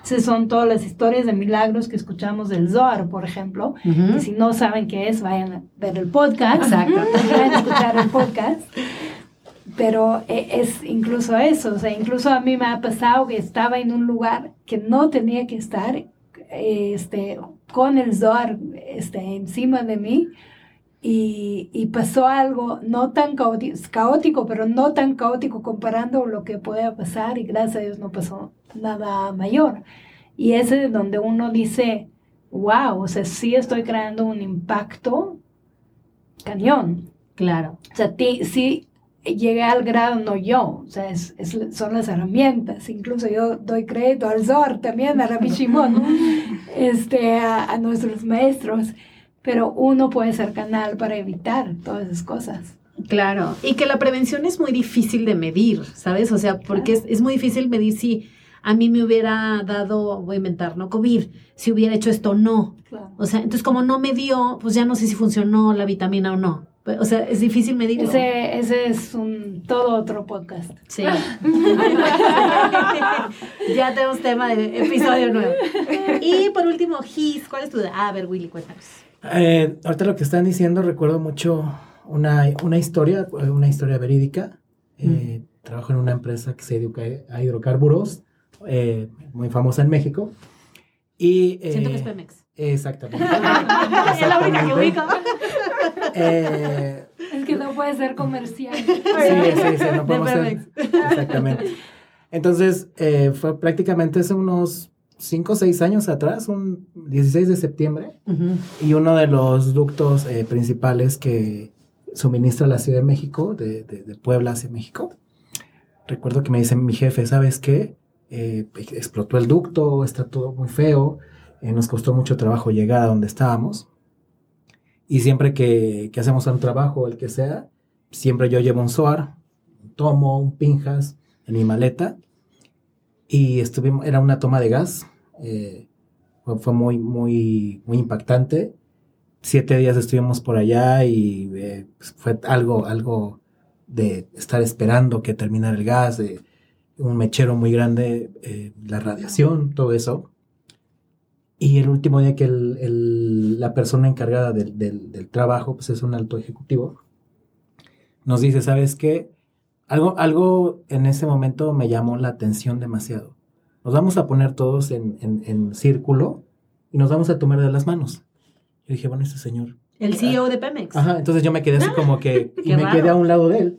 Esas son todas las historias de milagros que escuchamos del Zohar, por ejemplo. Y si no saben qué es, vayan a ver el podcast. Exacto. <laughs> vayan a escuchar el podcast. Pero eh, es incluso eso, o sea, incluso a mí me ha pasado que estaba en un lugar que no tenía que estar, este, con el Zohar este, encima de mí, y, y, pasó algo no tan caótico, pero no tan caótico comparando lo que podía pasar y gracias a Dios no pasó nada mayor. Y ese es donde uno dice, wow, o sea, sí estoy creando un impacto cañón. Claro. O sea, sí llegué al grado, no yo, o sea, es, es- son las herramientas. Incluso yo doy crédito al Zor también, a Rabbi <laughs> Shimon, este, a, a nuestros maestros, pero uno puede ser canal para evitar todas esas cosas. Claro, y que la prevención es muy difícil de medir, ¿sabes? O sea, porque es, es muy difícil medir si a mí me hubiera dado, voy a inventar, ¿no? COVID, si hubiera hecho esto o no. Claro. O sea, entonces como no me dio, pues ya no sé si funcionó la vitamina o no. O sea, es difícil medirlo. Ese, ese es un todo otro podcast. Sí. <laughs> ya tenemos tema de episodio nuevo. Y por último, Gis, ¿cuál es tu... A ver, Willy, cuéntanos. Eh, ahorita lo que están diciendo, recuerdo mucho una, una historia, una historia verídica. Eh, Trabajo en una empresa que se dedica a hidrocarburos, eh, muy famosa en México. Y, Siento que es Pemex. Exactamente. <laughs> es la única que ubico. Es que no puede ser comercial. sí, sí, sí, no podemos ser-. Exactamente. Entonces, fue prácticamente hace unos 5 o 6 años atrás, un 16 de septiembre, Ujú. y uno de los ductos eh, principales que suministra la Ciudad de México, de, de- de Puebla hacia México. Recuerdo que me dice mi jefe, ¿sabes qué? Eh, explotó el ducto, está todo muy feo, eh, nos costó mucho trabajo llegar a donde estábamos. Y siempre que, que hacemos un trabajo, el que sea, siempre yo llevo un SOAR, un tomo, un pinjas en mi maleta. Y estuvimos, era una toma de gas. eh, fue, muy, muy, muy impactante. Siete días estuvimos por allá y eh, pues, fue algo, algo de estar esperando que terminara el gas, un mechero muy grande, eh, la radiación, todo eso. Y el último día que el- el- la persona encargada del, del- del trabajo, pues es un alto ejecutivo, nos dice, ¿sabes qué? Algo, algo en ese momento me llamó la atención demasiado. Nos vamos a poner todos en, en- en círculo y nos vamos a tomar de las manos. Yo dije, bueno, este señor. El CEO de Pemex. Ajá, entonces yo me quedé así como que, <laughs> y me quedé a un lado de él.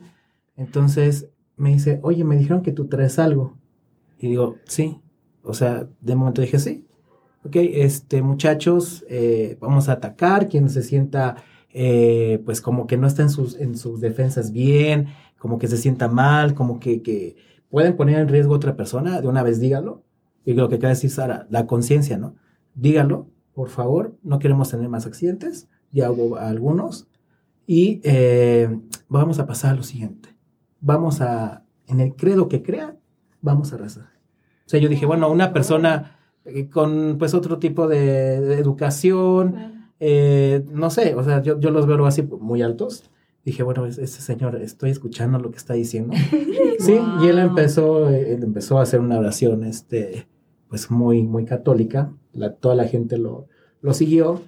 Entonces me dice, oye, me dijeron que tú traes algo. Y digo, sí. O sea, de momento dije, sí. Ok, este, muchachos, eh, vamos a atacar. Quien se sienta, eh, pues como que no está en sus, en sus defensas bien, como que se sienta mal, como que, que pueden poner en riesgo a otra persona, de una vez dígalo. Y lo que acaba de decir Sara, la conciencia, ¿no? Dígalo, por favor, no queremos tener más accidentes, ya hubo algunos. Y eh, vamos a pasar a lo siguiente. Vamos a, en el credo que crea, vamos a rezar. O sea, yo dije, bueno, una persona eh, con pues otro tipo de, de educación, eh, no sé, o sea, yo, yo los veo así muy altos. Dije, bueno, es- ese señor, estoy escuchando lo que está diciendo. <laughs> Sí, y él empezó, él empezó a hacer una oración, este, pues muy, muy católica. La- toda la gente lo, lo siguió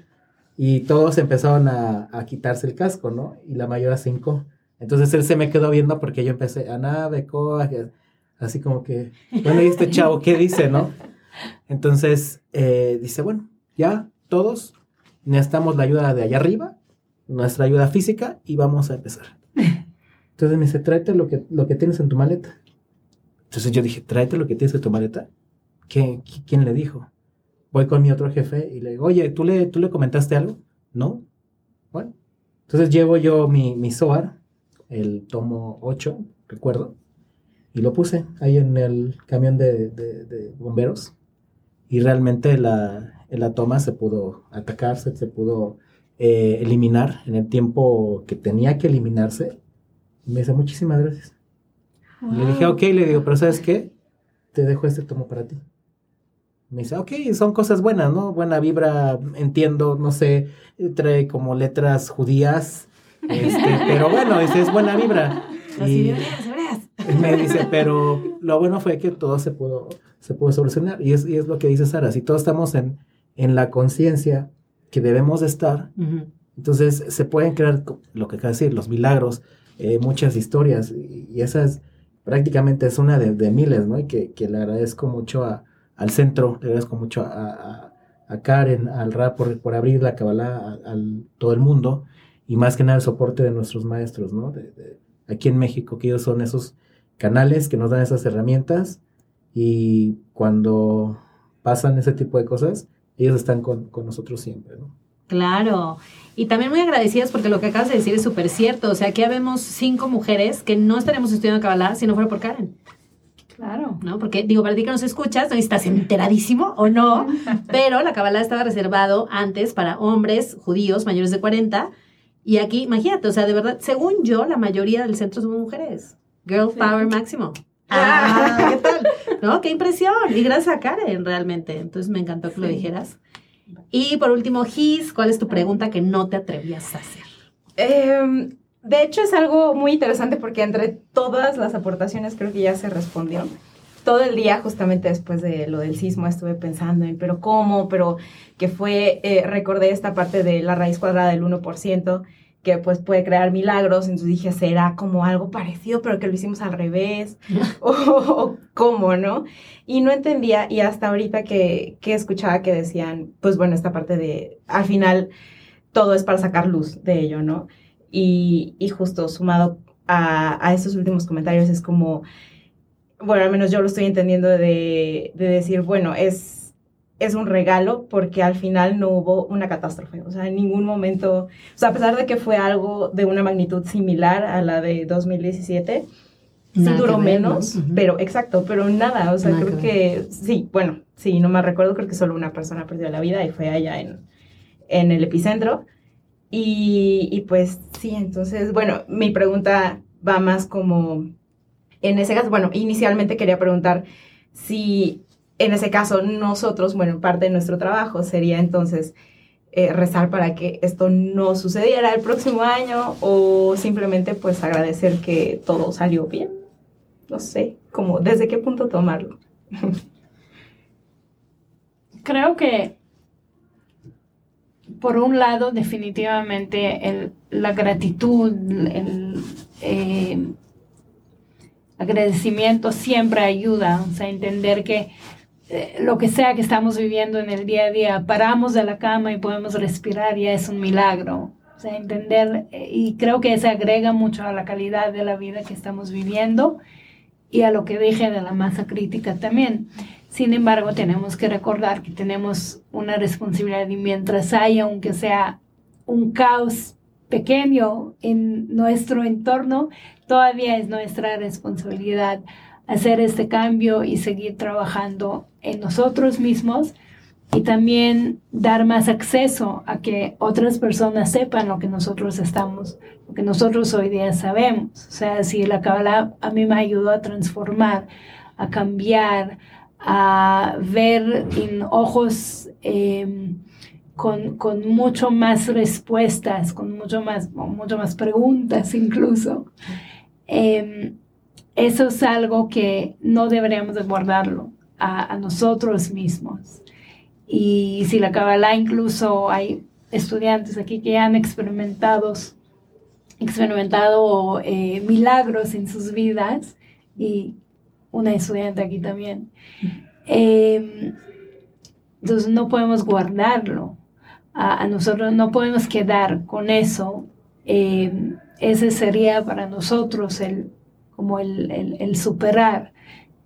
y todos empezaron a, a quitarse el casco, ¿no? Y la mayoría cinco. Entonces él se me quedó viendo porque yo empecé, Ana, Beco, así como que, bueno, ¿y este chavo qué dice, no? Entonces eh, dice, bueno, ya todos necesitamos la ayuda de allá arriba, nuestra ayuda física y vamos a empezar. Entonces me dice, tráete lo que, lo que tienes en tu maleta. Entonces yo dije, tráete lo que tienes en tu maleta. ¿Qué, qui- ¿Quién le dijo? Voy con mi otro jefe y le digo, oye, ¿tú le, ¿tú le comentaste algo? No. Bueno. Entonces llevo yo mi, mi SOAR, el tomo 8, recuerdo, y lo puse ahí en el camión de, de- de bomberos. Y realmente la, la toma se pudo atacar, se pudo eh, eliminar en el tiempo que tenía que eliminarse. Me dice, muchísimas gracias. Y le dije, ok, le digo, pero ¿sabes qué? Te dejo este tomo para ti. Me dice, ok, son cosas buenas, ¿no? Buena vibra, entiendo, no sé, trae como letras judías, este, <laughs> pero bueno, dice, es buena vibra. Y me dice, pero lo bueno fue que todo se pudo, se pudo solucionar. Y es, y es lo que dice Sara, si todos estamos en, en la conciencia que debemos de estar, Ujú. entonces se pueden crear, lo que acaba de decir, los milagros, eh, muchas historias, y, y esa es prácticamente es una de, de miles, ¿no? Y que, que le agradezco mucho a- al centro, le agradezco mucho a, a- a Karen, al RAP por, por abrir la Kabbalah a, todo el mundo, y más que nada el soporte de nuestros maestros, ¿no? De- de- aquí en México, que ellos son esos canales que nos dan esas herramientas, y cuando pasan ese tipo de cosas, ellos están con, con nosotros siempre, ¿no? Claro. Y también muy agradecidas porque lo que acabas de decir es súper cierto. O sea, aquí vemos cinco mujeres que no estaríamos estudiando Kabbalah si no fuera por Karen. Claro. ¿no? Porque, digo, para ti que nos escuchas, no estás enteradísimo o no, <laughs> pero la Kabbalah estaba reservado antes para hombres judíos mayores de 40. Y aquí, imagínate, o sea, de verdad, según yo, la mayoría del centro son mujeres. Girl power máximo. Ah, ¿qué tal? ¿No? Qué impresión. Y gracias a Karen, realmente. Entonces me encantó que lo dijeras. Y por último, Gis, ¿cuál es tu pregunta que no te atrevías a hacer? Em, de hecho, es algo muy interesante porque entre todas las aportaciones creo que ya se respondió. Todo el día, justamente después de lo del sismo, estuve pensando en, pero cómo, pero que fue, eh, recordé esta parte de la raíz cuadrada del 1%, que pues puede crear milagros, entonces dije, será como algo parecido, pero que lo hicimos al revés, <laughs> o, o, cómo, ¿no? Y no entendía, y hasta ahorita que, que escuchaba que decían, pues bueno, esta parte de, al final, todo es para sacar luz de ello, ¿no? Y, y justo sumado a, a, estos últimos comentarios es como, bueno, al menos yo lo estoy entendiendo de, de decir, bueno, es, es un regalo porque al final no hubo una catástrofe, o sea, en ningún momento, o sea, a pesar de que fue algo de una magnitud similar a la de 2017, nada sí duró menos, uh -huh. pero exacto, pero nada, o sea, nada creo que, que, sí, bueno, sí, no me recuerdo, creo que solo una persona perdió la vida y fue allá en, en el epicentro. Y, y, pues sí, entonces, bueno, mi pregunta va más como, en ese caso, bueno, inicialmente quería preguntar si en ese caso nosotros, bueno, parte de nuestro trabajo sería entonces eh, rezar para que esto no sucediera el próximo año o simplemente pues agradecer que todo salió bien. No sé, como desde qué punto tomarlo. <laughs> Creo que por un lado, definitivamente el, la gratitud, el eh, agradecimiento siempre ayuda, o sea, entender que eh, lo que sea que estamos viviendo en el día a día, paramos de la cama y podemos respirar, ya es un milagro. O sea, entender, eh, y creo que se agrega mucho a la calidad de la vida que estamos viviendo y a lo que dije de la masa crítica también. Sin embargo, tenemos que recordar que tenemos una responsabilidad y mientras haya, aunque sea un caos pequeño en nuestro entorno, todavía es nuestra responsabilidad hacer este cambio y seguir trabajando en nosotros mismos y también dar más acceso a que otras personas sepan lo que nosotros estamos, lo que nosotros hoy día sabemos. O sea, si la Kabbalah a mí me ayudó a transformar, a cambiar, a ver en ojos eh, con, con, mucho más respuestas, con mucho más, mucho más preguntas incluso. Eh, eso es algo que no deberíamos de guardarlo a, nosotros mismos. Y si la Kabbalah incluso hay estudiantes aquí que han experimentado, experimentado eh, milagros en sus vidas y una estudiante aquí también. Eh, entonces no podemos guardarlo. A, a, nosotros no podemos quedar con eso. Eh, ese sería para nosotros el, como el, el, superar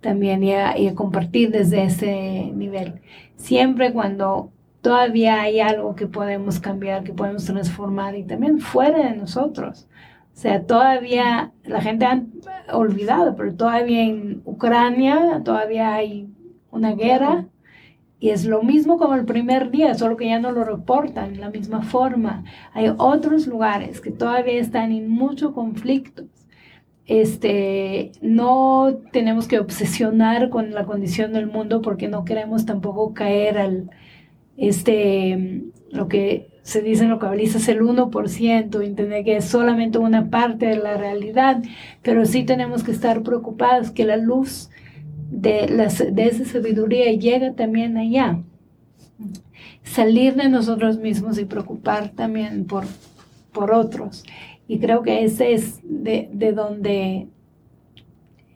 también y a, compartir desde ese nivel. Siempre cuando todavía hay algo que podemos cambiar, que podemos transformar y también fuera de nosotros. O sea, todavía la gente ha olvidado, pero todavía en Ucrania todavía hay una guerra y es lo mismo como el primer día, solo que ya no lo reportan de la misma forma. Hay otros lugares que todavía están en mucho conflicto. Este, no tenemos que obsesionar con la condición del mundo porque no queremos tampoco caer al, este, lo que se dice en lo cabalistas el 1%, entender que es solamente una parte de la realidad, pero sí tenemos que estar preocupados que la luz de, las, de esa sabiduría llegue también allá. Salir de nosotros mismos y preocupar también por, por otros. Y creo que ese es de, de donde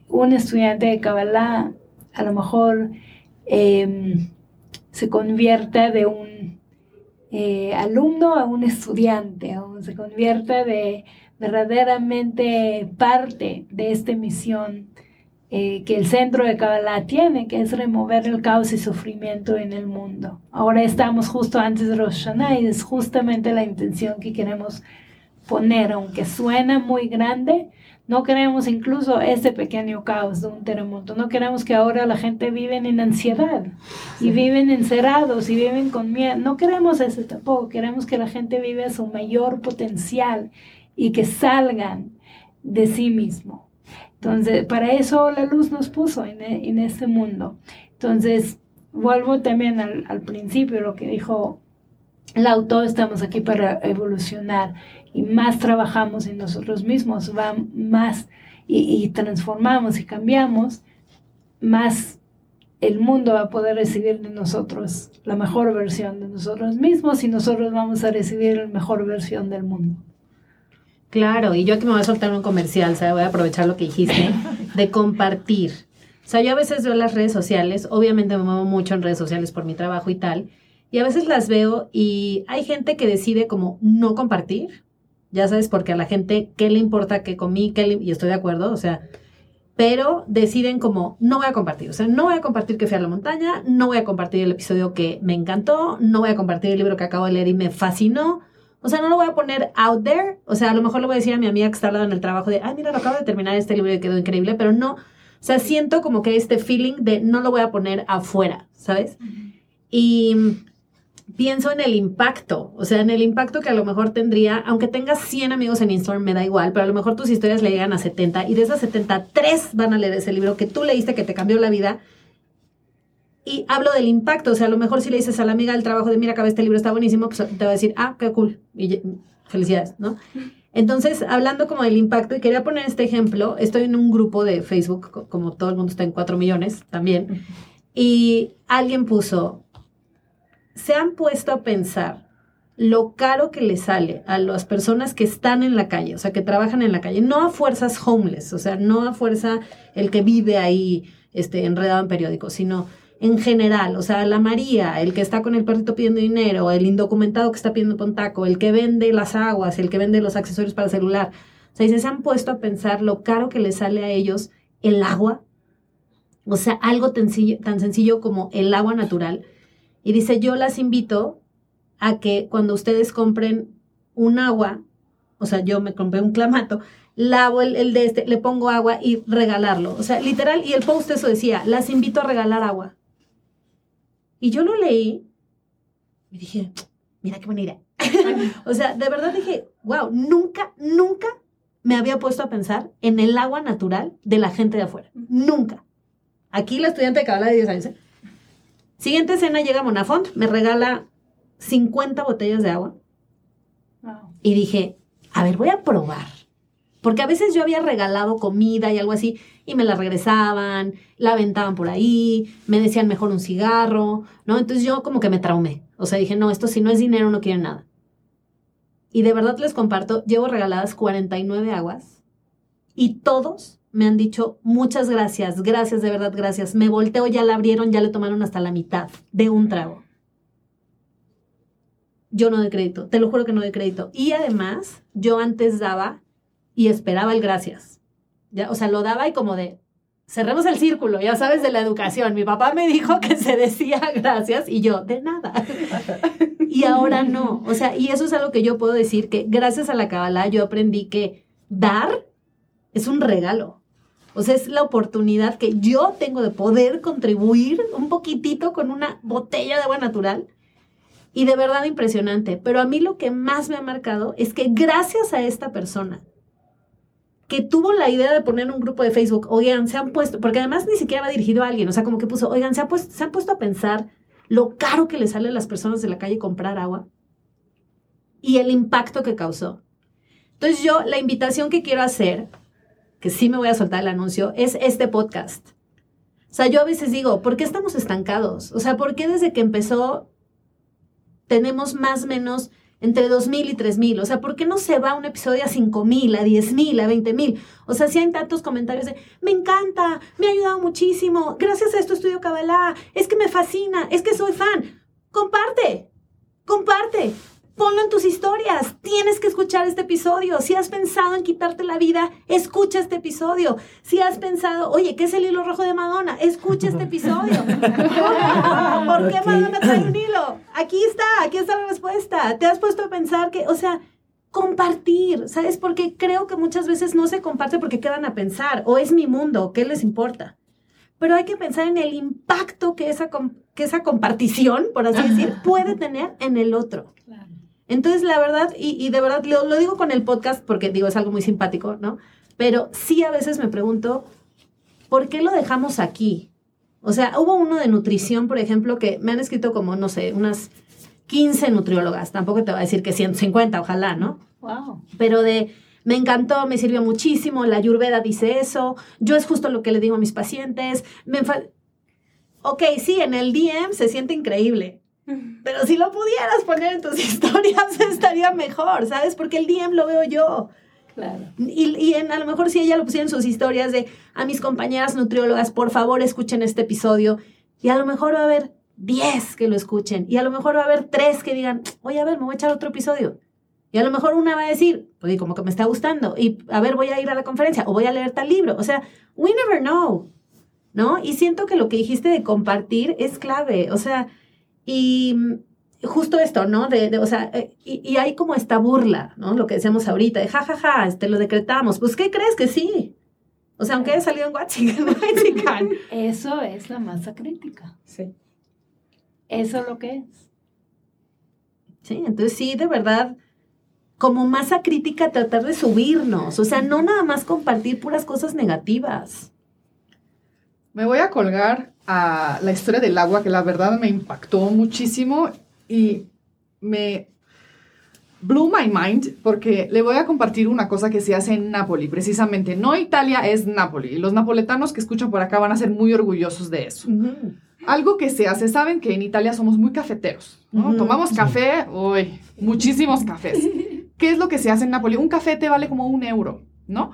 un estudiante de Kabbalah a lo mejor eh, se convierte de un eh, alumno a un estudiante, o se convierte de verdaderamente parte de esta misión eh, que el centro de Kabbalah tiene, que es remover el caos y sufrimiento en el mundo. Ahora estamos justo antes de Rosh Hashanah y es justamente la intención que queremos poner, aunque suena muy grande, no queremos incluso ese pequeño caos de un terremoto. No queremos que ahora la gente vive en ansiedad y viven encerrados y viven con miedo. No queremos eso tampoco. Queremos que la gente viva su mayor potencial y que salgan de sí mismo. Entonces, para eso la luz nos puso en, en este mundo. Entonces, vuelvo también al, al principio, lo que dijo el autor, estamos aquí para evolucionar y más trabajamos en nosotros mismos, va más y, transformamos y cambiamos, más el mundo va a poder recibir de nosotros la mejor versión de nosotros mismos y nosotros vamos a recibir la mejor versión del mundo. Claro, y yo aquí me voy a soltar un comercial, o sea, voy a aprovechar lo que dijiste, <laughs> de compartir. O sea, yo a veces veo las redes sociales, obviamente me muevo mucho en redes sociales por mi trabajo y tal, y a veces las veo y hay gente que decide como no compartir, ya sabes, porque a la gente, ¿qué le importa que comí? Qué y estoy de acuerdo, o sea, pero deciden como, no voy a compartir, o sea, no voy a compartir que fui a la montaña, no voy a compartir el episodio que me encantó, no voy a compartir el libro que acabo de leer y me fascinó, o sea, no lo voy a poner out there, o sea, a lo mejor le voy a decir a mi amiga que está al lado en el trabajo de, ay, mira, lo acabo de terminar este libro y quedó increíble, pero no, o sea, siento como que este feeling de no lo voy a poner afuera, ¿sabes? Y pienso en el impacto, o sea, en el impacto que a lo mejor tendría, aunque tengas 100 amigos en Instagram, me da igual, pero a lo mejor tus historias le llegan a 70 y de esas 70, 3 van a leer ese libro que tú leíste que te cambió la vida. Y hablo del impacto, o sea, a lo mejor si le dices a la amiga del trabajo de, mira, acá este libro está buenísimo, pues te va a decir, ah, qué cool, y felicidades, ¿no? Entonces, hablando como del impacto, y quería poner este ejemplo, estoy en un grupo de Facebook, como todo el mundo está en 4 millones también, y alguien puso, se han puesto a pensar lo caro que le sale a las personas que están en la calle, o sea, que trabajan en la calle, no a fuerzas homeless, o sea, no a fuerza el que vive ahí este, enredado en periódicos, sino en general, o sea, la María, el que está con el perrito pidiendo dinero, el indocumentado que está pidiendo pontaco, el que vende las aguas, el que vende los accesorios para el celular. O sea, se han puesto a pensar lo caro que le sale a ellos el agua, o sea, algo tan sencillo como el agua natural y dice, yo las invito a que cuando ustedes compren un agua, o sea, yo me compré un clamato, lavo el, de este, le pongo agua y regalarlo. O sea, literal, y el post eso decía, las invito a regalar agua. Y yo lo leí y dije, mira qué buena idea. <laughs> o sea, de verdad dije, wow, nunca, nunca me había puesto a pensar en el agua natural de la gente de afuera. Nunca. Aquí la estudiante de Cabala de 10 años, ¿eh? Siguiente escena llega Monafont, me regala 50 botellas de agua. Y dije, a ver, voy a probar. Porque a veces yo había regalado comida y algo así, y me la regresaban, la aventaban por ahí, me decían mejor un cigarro, ¿no? Entonces yo como que me traumé. O sea, dije, no, esto si no es dinero no quiero nada. Y de verdad les comparto, llevo regaladas 49 aguas y todos me han dicho muchas gracias, gracias, de verdad, gracias. Me volteo, ya la abrieron, ya le tomaron hasta la mitad de un trago. Yo no de crédito, te lo juro que no de crédito. Y además, yo antes daba y esperaba el gracias. Ya, o sea, lo daba y como de, cerremos el círculo, ya sabes, de la educación. Mi papá me dijo que se decía <laughs> gracias y yo, de nada. y ahora no. O sea, y eso es algo que yo puedo decir que gracias a la Kabbalah yo aprendí que dar es un regalo. O sea, es la oportunidad que yo tengo de poder contribuir un poquitito con una botella de agua natural. Y de verdad impresionante. Pero a mí lo que más me ha marcado es que gracias a esta persona que tuvo la idea de poner un grupo de Facebook, oigan, se han puesto, porque además ni siquiera va dirigido a alguien, o sea, como que puso, oigan, se, ha puesto, se han puesto a pensar lo caro que le sale a las personas de la calle comprar agua y el impacto que causó. Entonces yo, la invitación que quiero hacer que sí me voy a soltar el anuncio, es este podcast. O sea, yo a veces digo, ¿por qué estamos estancados? O sea, ¿por qué desde que empezó tenemos más o menos entre 2.000 y 3.000? O sea, ¿por qué no se va un episodio a 5.000, a 10.000, a 20.000? O sea, si hay tantos comentarios de, me encanta, me ha ayudado muchísimo, gracias a esto estudio Kabbalah, es que me fascina, es que soy fan. Comparte, comparte. Ponlo en tus historias. Tienes que escuchar este episodio. Si has pensado en quitarte la vida, escucha este episodio. Si has pensado, oye, ¿qué es el hilo rojo de Madonna? Escucha este episodio. <laughs> ¿Por qué. Madonna trae un hilo? Aquí está, aquí está la respuesta. Te has puesto a pensar que, o sea, compartir, ¿sabes? Porque creo que muchas veces no se comparte porque quedan a pensar, o es mi mundo, ¿qué les importa? Pero hay que pensar en el impacto que esa, que esa compartición, por así decir, puede tener en el otro. Claro. Entonces, la verdad, y, y de verdad lo, lo digo con el podcast porque digo, es algo muy simpático, ¿no? Pero sí a veces me pregunto, ¿por qué lo dejamos aquí? O sea, hubo uno de nutrición, por ejemplo, que me han escrito como, no sé, unas 15 nutriólogas, tampoco te voy a decir que 150, ojalá, ¿no? Wow. Pero de, me encantó, me sirvió muchísimo, la Ayurveda dice eso, yo es justo lo que le digo a mis pacientes, me enfa- Ok, sí, en el DM se siente increíble, pero si lo pudieras poner en tus <laughs> historias estaría mejor, ¿sabes? Porque el DM lo veo yo. Claro. Y, y en- a lo mejor si ella lo pusiera en sus historias de a mis compañeras nutriólogas, por favor escuchen este episodio. Y a lo mejor va a haber 10 que lo escuchen. Y a lo mejor va a haber 3 que digan, oye, a ver, me voy a echar otro episodio. Y a lo mejor una va a decir, oye, como que me está gustando. Y a ver, voy a ir a la conferencia o voy a leer tal libro. O sea, we never know. ¿No? Y siento que lo que dijiste de compartir es clave. O sea, y justo esto, ¿no? De, de- o sea, eh, y, y hay como esta burla, ¿no? Lo que decíamos ahorita, de jajaja, ja, ja, este, lo decretamos. Pues, ¿qué crees que sí? O sea, aunque haya salido en Huachican. <laughs> Eso es la masa crítica. Sí. Eso es lo que es. Sí, entonces sí, de verdad, como masa crítica tratar de subirnos. O sea, no nada más compartir puras cosas negativas. Me voy a colgar a la historia del agua, que la verdad me impactó muchísimo y me blew my mind, porque le voy a compartir una cosa que se hace en Nápoli, precisamente. No Italia, es Nápoli. Los napoletanos que escuchan por acá van a ser muy orgullosos de eso. Algo que se hace, saben que en Italia somos muy cafeteros. Tomamos café, uy, muchísimos cafés. ¿Qué es lo que se hace en Nápoli? Un café te vale como un euro, ¿no?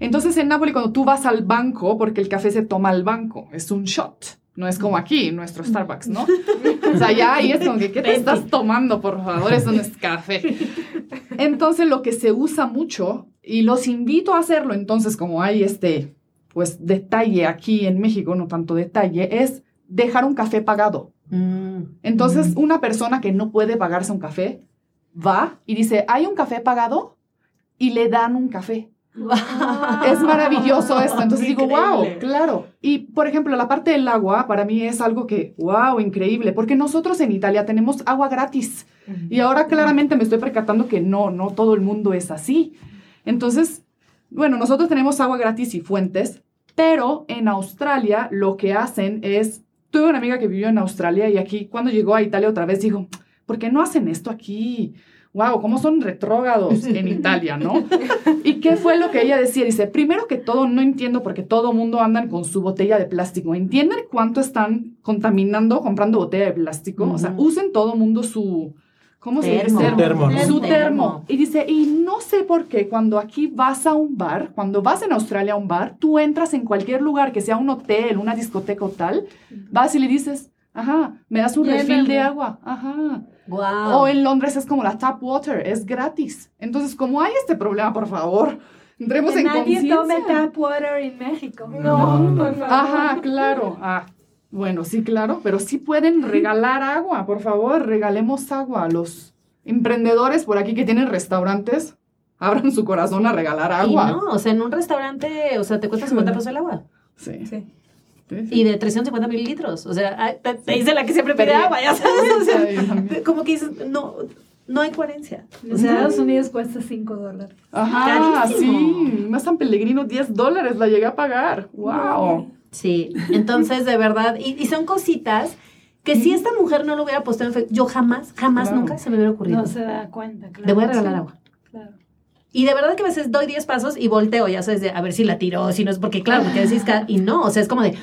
Entonces en Nápoli cuando tú vas al banco, porque el café se toma al banco, es un shot. No es como aquí, nuestro Starbucks, ¿no? <laughs> O sea, ya ahí es como que, ¿qué te estás tomando, por favor? Eso no es café. Entonces, lo que se usa mucho, y los invito a hacerlo, entonces, como hay este, pues, detalle aquí en México, no tanto detalle, es dejar un café pagado. Mm. Entonces, una persona que no puede pagarse un café va y dice, ¿hay un café pagado? Y le dan un café. Es maravilloso <laughs> esto. Entonces digo, wow, claro. Y por ejemplo, la parte del agua para mí es algo que, wow, increíble, porque nosotros en Italia tenemos agua gratis. Y ahora claramente me estoy percatando que no, no todo el mundo es así. Entonces, bueno, nosotros tenemos agua gratis y fuentes, pero en Australia lo que hacen es, tuve una amiga que vivió en Australia y aquí cuando llegó a Italia otra vez dijo, ¿por qué no hacen esto aquí? Wow, cómo son retrógrados en Italia, ¿no? ¿Y qué fue lo que ella decía? Dice, primero que todo, no entiendo porque todo mundo anda con su botella de plástico. ¿Entienden cuánto están contaminando comprando botella de plástico? O sea, usen todo mundo su... ¿Cómo se Termo. dice? Su termo, ¿no? Su Termo. termo. Y dice, y no sé por qué cuando aquí vas a un bar, cuando vas en Australia a un bar, tú entras en cualquier lugar, que sea un hotel, una discoteca o tal, vas y le dices, ajá, me das un refil de agua, ajá. Wow. O en Londres es como la tap water, es gratis. Entonces, como hay este problema, por favor, entremos Que en nadie tome conciencia. tap water en México. No, no, por favor. Ajá, claro. Ah, bueno, sí, claro, pero sí pueden regalar agua, por favor, regalemos agua a los emprendedores por aquí que tienen restaurantes. Abran su corazón a regalar Y agua. no, o sea, en un restaurante, o sea, te cuesta 50 pesos el agua. Sí. Sí. Sí, sí. Y de 350 mililitros. O sea, te, dice la que siempre pide Pero- agua, ya sabes. O sea, como que dices, no, no hay coherencia. En O sea, Estados Unidos cuesta 5 dólares. Ajá, Carísimo. sí. Más San Pellegrino, 10 dólares la llegué a pagar. ¡Wow! Sí, entonces de verdad, y, y son cositas que si esta mujer no lo hubiera puesto en Facebook, yo jamás, jamás, Claro. nunca se me hubiera ocurrido. No se da cuenta, claro. Le voy a regalar agua. Claro. Y de verdad que a veces doy 10 pasos y volteo, ya sabes, de a ver si la tiró, si no es porque, claro, porque decís, y no, o sea, es como de...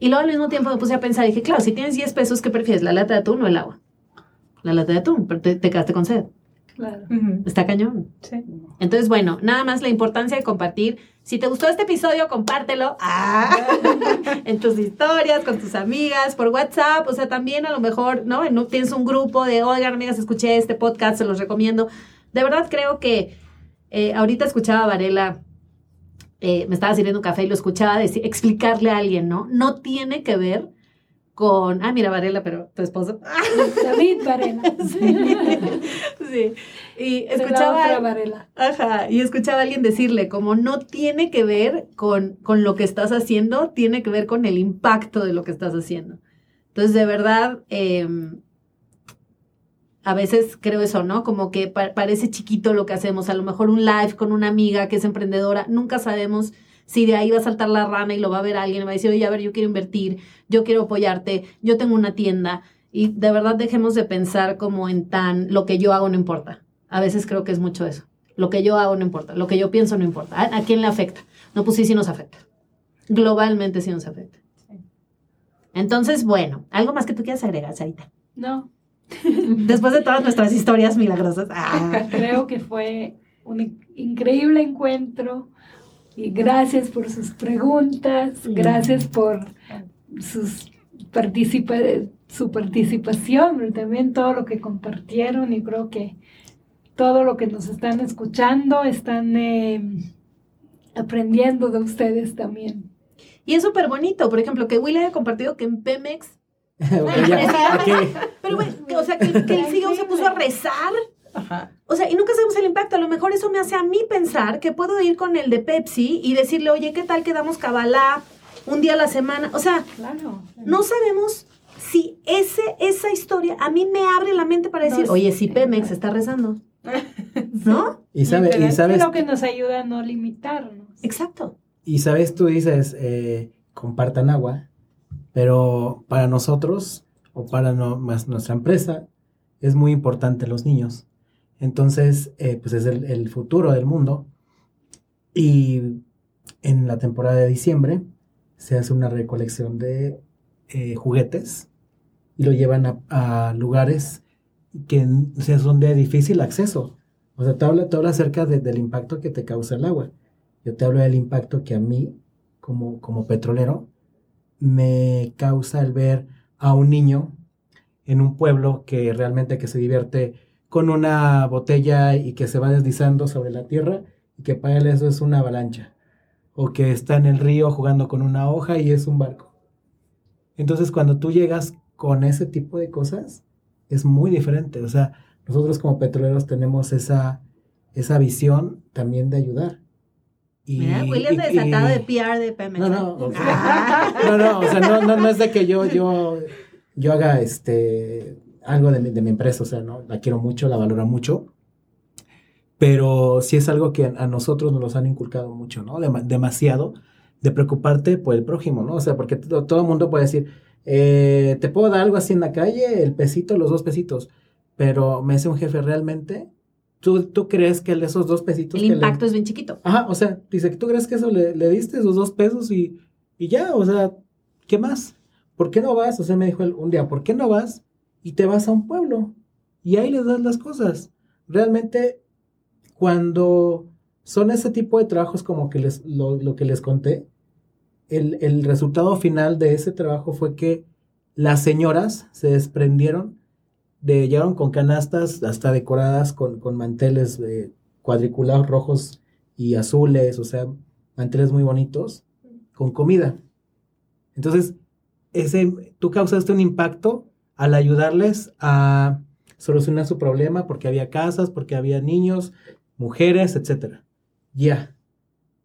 Y luego al mismo tiempo me puse a pensar, y dije, claro, si tienes 10 pesos, ¿qué prefieres, la lata de atún o el agua? La lata de atún, pero te, te quedaste con sed. Claro. Está cañón. Sí. Entonces, bueno, nada más la importancia de compartir. Si te gustó este episodio, compártelo ah, <laughs> en tus historias, con tus amigas, por WhatsApp. O sea, también a lo mejor, ¿no? En- Tienes un grupo de, oigan, amigas, escuché este podcast, se los recomiendo. De verdad creo que eh, ahorita escuchaba a Varela, eh, me estaba sirviendo un café y lo escuchaba decir, explicarle a alguien, ¿no? No tiene que ver con, ah, mira, Varela, pero tu esposo. <laughs> David Varela. <laughs> sí. Y la escuchaba. otra Varela. Ajá, y escuchaba a alguien decirle, como no tiene que ver con, con lo que estás haciendo, tiene que ver con el impacto de lo que estás haciendo. Entonces, de verdad, eh, a veces creo eso, ¿no? Como que pa- parece chiquito lo que hacemos. A lo mejor un live con una amiga que es emprendedora, nunca sabemos si de ahí va a saltar la rana y lo va a ver alguien y va a decir, oye, a ver, yo quiero invertir, yo quiero apoyarte, yo tengo una tienda. Y de verdad dejemos de pensar como en tan, lo que yo hago no importa. A veces creo que es mucho eso. Lo que yo hago no importa, lo que yo pienso no importa. ¿A, a quién le afecta? No, pues sí, sí nos afecta. Globalmente sí nos afecta. Entonces, bueno, ¿algo más que tú quieras agregar, Sarita? No, <laughs> Después de todas nuestras historias milagrosas. Ah. creo que fue un in- increíble encuentro y gracias por sus preguntas, gracias por sus participa su participación, pero también todo lo que compartieron y creo que todo lo que nos están escuchando están eh, aprendiendo de ustedes también. Y es súper bonito, por ejemplo, que Will haya compartido que en Pemex, Ya, pero bueno, que- o sea, que, que el CEO se puso a rezar. Ajá. O sea, y nunca sabemos el impacto. A lo mejor eso me hace a mí pensar que puedo ir con el de Pepsi y decirle, oye, ¿qué tal que damos cabalá un día a la semana? O sea, Claro. no sabemos si ese, esa historia a mí me abre la mente para decir, No, oye, sí, si Pemex claro. está rezando. <laughs> ¿No? Y, sabe, y sabes, lo que nos ayuda a no limitarnos. Exacto. y sabes, tú dices, eh, compartan agua, pero para nosotros o para más nuestra empresa es muy importante los niños. Entonces, eh, pues es el, futuro del mundo. Y en la temporada de diciembre se hace una recolección de eh, juguetes y lo llevan a, lugares que o son de difícil acceso. O sea, te habla, te habla acerca de- del impacto que te causa el agua. Yo te hablo del impacto que a mí, como, como petrolero, me causa el ver a un niño en un pueblo que realmente que se divierte con una botella y que se va deslizando sobre la tierra y que para él eso es una avalancha. O que está en el río jugando con una hoja y es un barco. Entonces cuando tú llegas con ese tipo de cosas, es muy diferente. O sea, nosotros como petroleros tenemos esa, esa visión también de ayudar. Y- Mira, William y- desatado y- de PR de Pemex. no, ¿eh? no, o sea, Ah. no, no, o sea, no, no, no es de que yo, yo, yo haga este algo de mi, de mi empresa, o sea, no, la quiero mucho, la valoro mucho, pero sí es algo que a nosotros nos los han inculcado mucho, ¿no? Dema- demasiado de preocuparte por el prójimo, ¿no? O sea, porque to- todo el mundo puede decir, eh, te puedo dar algo así en la calle, el pesito, los dos pesitos, pero me dice un jefe realmente, ¿tú, tú crees que esos dos pesitos El que le- impacto es bien chiquito. Ajá, o sea, dice, ¿tú crees que eso le, le diste esos dos pesos y, y ya? O sea, ¿qué más? ¿Por qué no vas? O sea, me dijo él un día, ¿por qué no vas y te vas a un pueblo? Y ahí les das las cosas. Realmente, cuando son ese tipo de trabajos como que les, lo, lo que les conté, el, el resultado final de ese trabajo fue que las señoras se desprendieron de, llegaron con canastas hasta decoradas con, con manteles eh, cuadriculados rojos y azules, o sea, manteles muy bonitos, con comida. Entonces, ese, tú causaste un impacto al ayudarles a solucionar su problema porque había casas, porque había niños, mujeres, etcétera. Ya.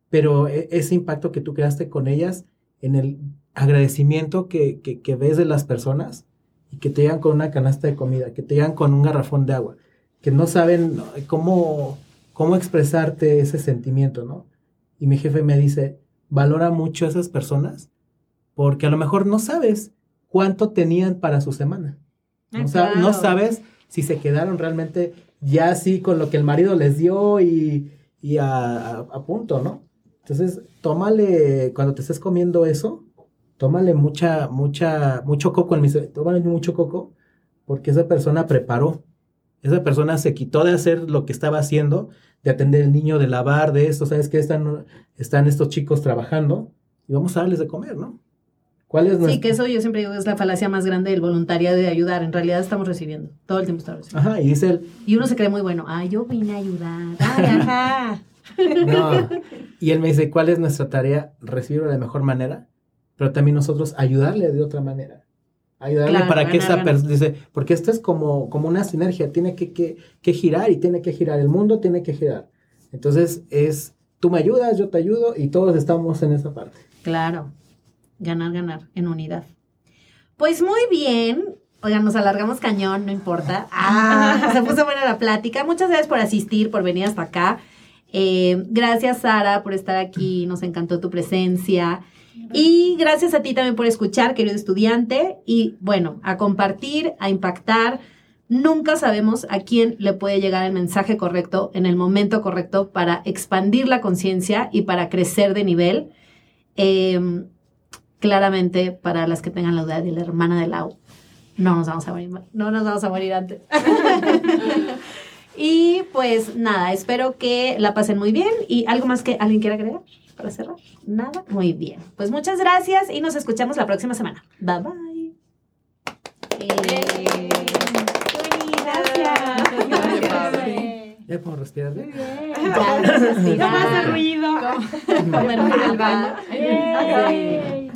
Pero e- ese impacto que tú creaste con ellas, en el agradecimiento que, que ves de las personas y que te llegan con una canasta de comida, que te llegan con un garrafón de agua, que no saben cómo, cómo expresarte ese sentimiento, ¿no? Y mi jefe me dice, valora mucho a esas personas porque a lo mejor no sabes cuánto tenían para su semana. Ah, No, sa- no sabes si se quedaron realmente ya así con lo que el marido les dio y, y a, a- a punto, ¿no? Entonces, tómale, cuando te estés comiendo eso, tómale mucha, mucha, mucho coco en mi, tómale mucho coco, porque esa persona preparó Esa persona se quitó de hacer lo que estaba haciendo, de atender el niño, de lavar, de esto, ¿sabes qué? Están, están estos chicos trabajando y vamos a darles de comer, ¿no? ¿Cuál es Sí, nuestra- que eso yo siempre digo que es la falacia más grande del voluntariado de ayudar. En realidad estamos recibiendo. Todo el tiempo estamos recibiendo. Ajá, y dice él, Y uno se cree muy bueno. Ah, yo vine a ayudar. Ay, ajá. <laughs> no. Y él me dice, ¿cuál es nuestra tarea? Recibirlo de la mejor manera, pero también nosotros ayudarle de otra manera. Ayudarle Claro, para que esa persona, dice, porque esto es como, como una sinergia, tiene que, que, que girar y tiene que girar, el mundo tiene que girar. Entonces es, tú me ayudas, yo te ayudo y todos estamos en esa parte. Claro. Ganar, ganar en unidad. Pues muy bien. Oigan, nos alargamos cañón, no importa. Ah, se puso buena la plática. Muchas gracias por asistir, por venir hasta acá. Eh, gracias, Sara, por estar aquí. Nos encantó tu presencia. Y gracias a ti también por escuchar, querido estudiante. Y bueno, a compartir, a impactar. Nunca sabemos a quién le puede llegar el mensaje correcto en el momento correcto para expandir la conciencia y para crecer de nivel. Eh, claramente, para las que tengan la duda de la hermana de Lau, no nos vamos a morir, no nos vamos a morir antes. <laughs> y pues nada, espero que la pasen muy bien. ¿Y algo más que alguien quiera agregar para cerrar? Nada, muy bien. Pues muchas gracias y nos escuchamos la próxima semana. Bye bye. Eh, Gracias. ¿Ya podemos respirar? bien? ya, No más de ruido. Comer al baño.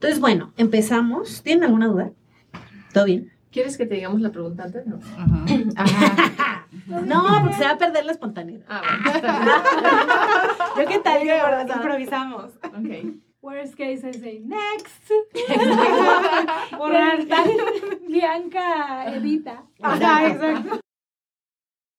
Entonces, bueno, empezamos. ¿Tienen alguna duda? ¿Todo bien? ¿Quieres que te digamos la pregunta antes? No. Ajá. Ajá. <laughs> No, porque se va a perder la espontaneidad. Ah, bueno, <laughs> ¿Yo qué tal? Improvisamos. bien. Ok. Worst case, I say next. <laughs> Borrar. Bianca edita. Ajá, exacto.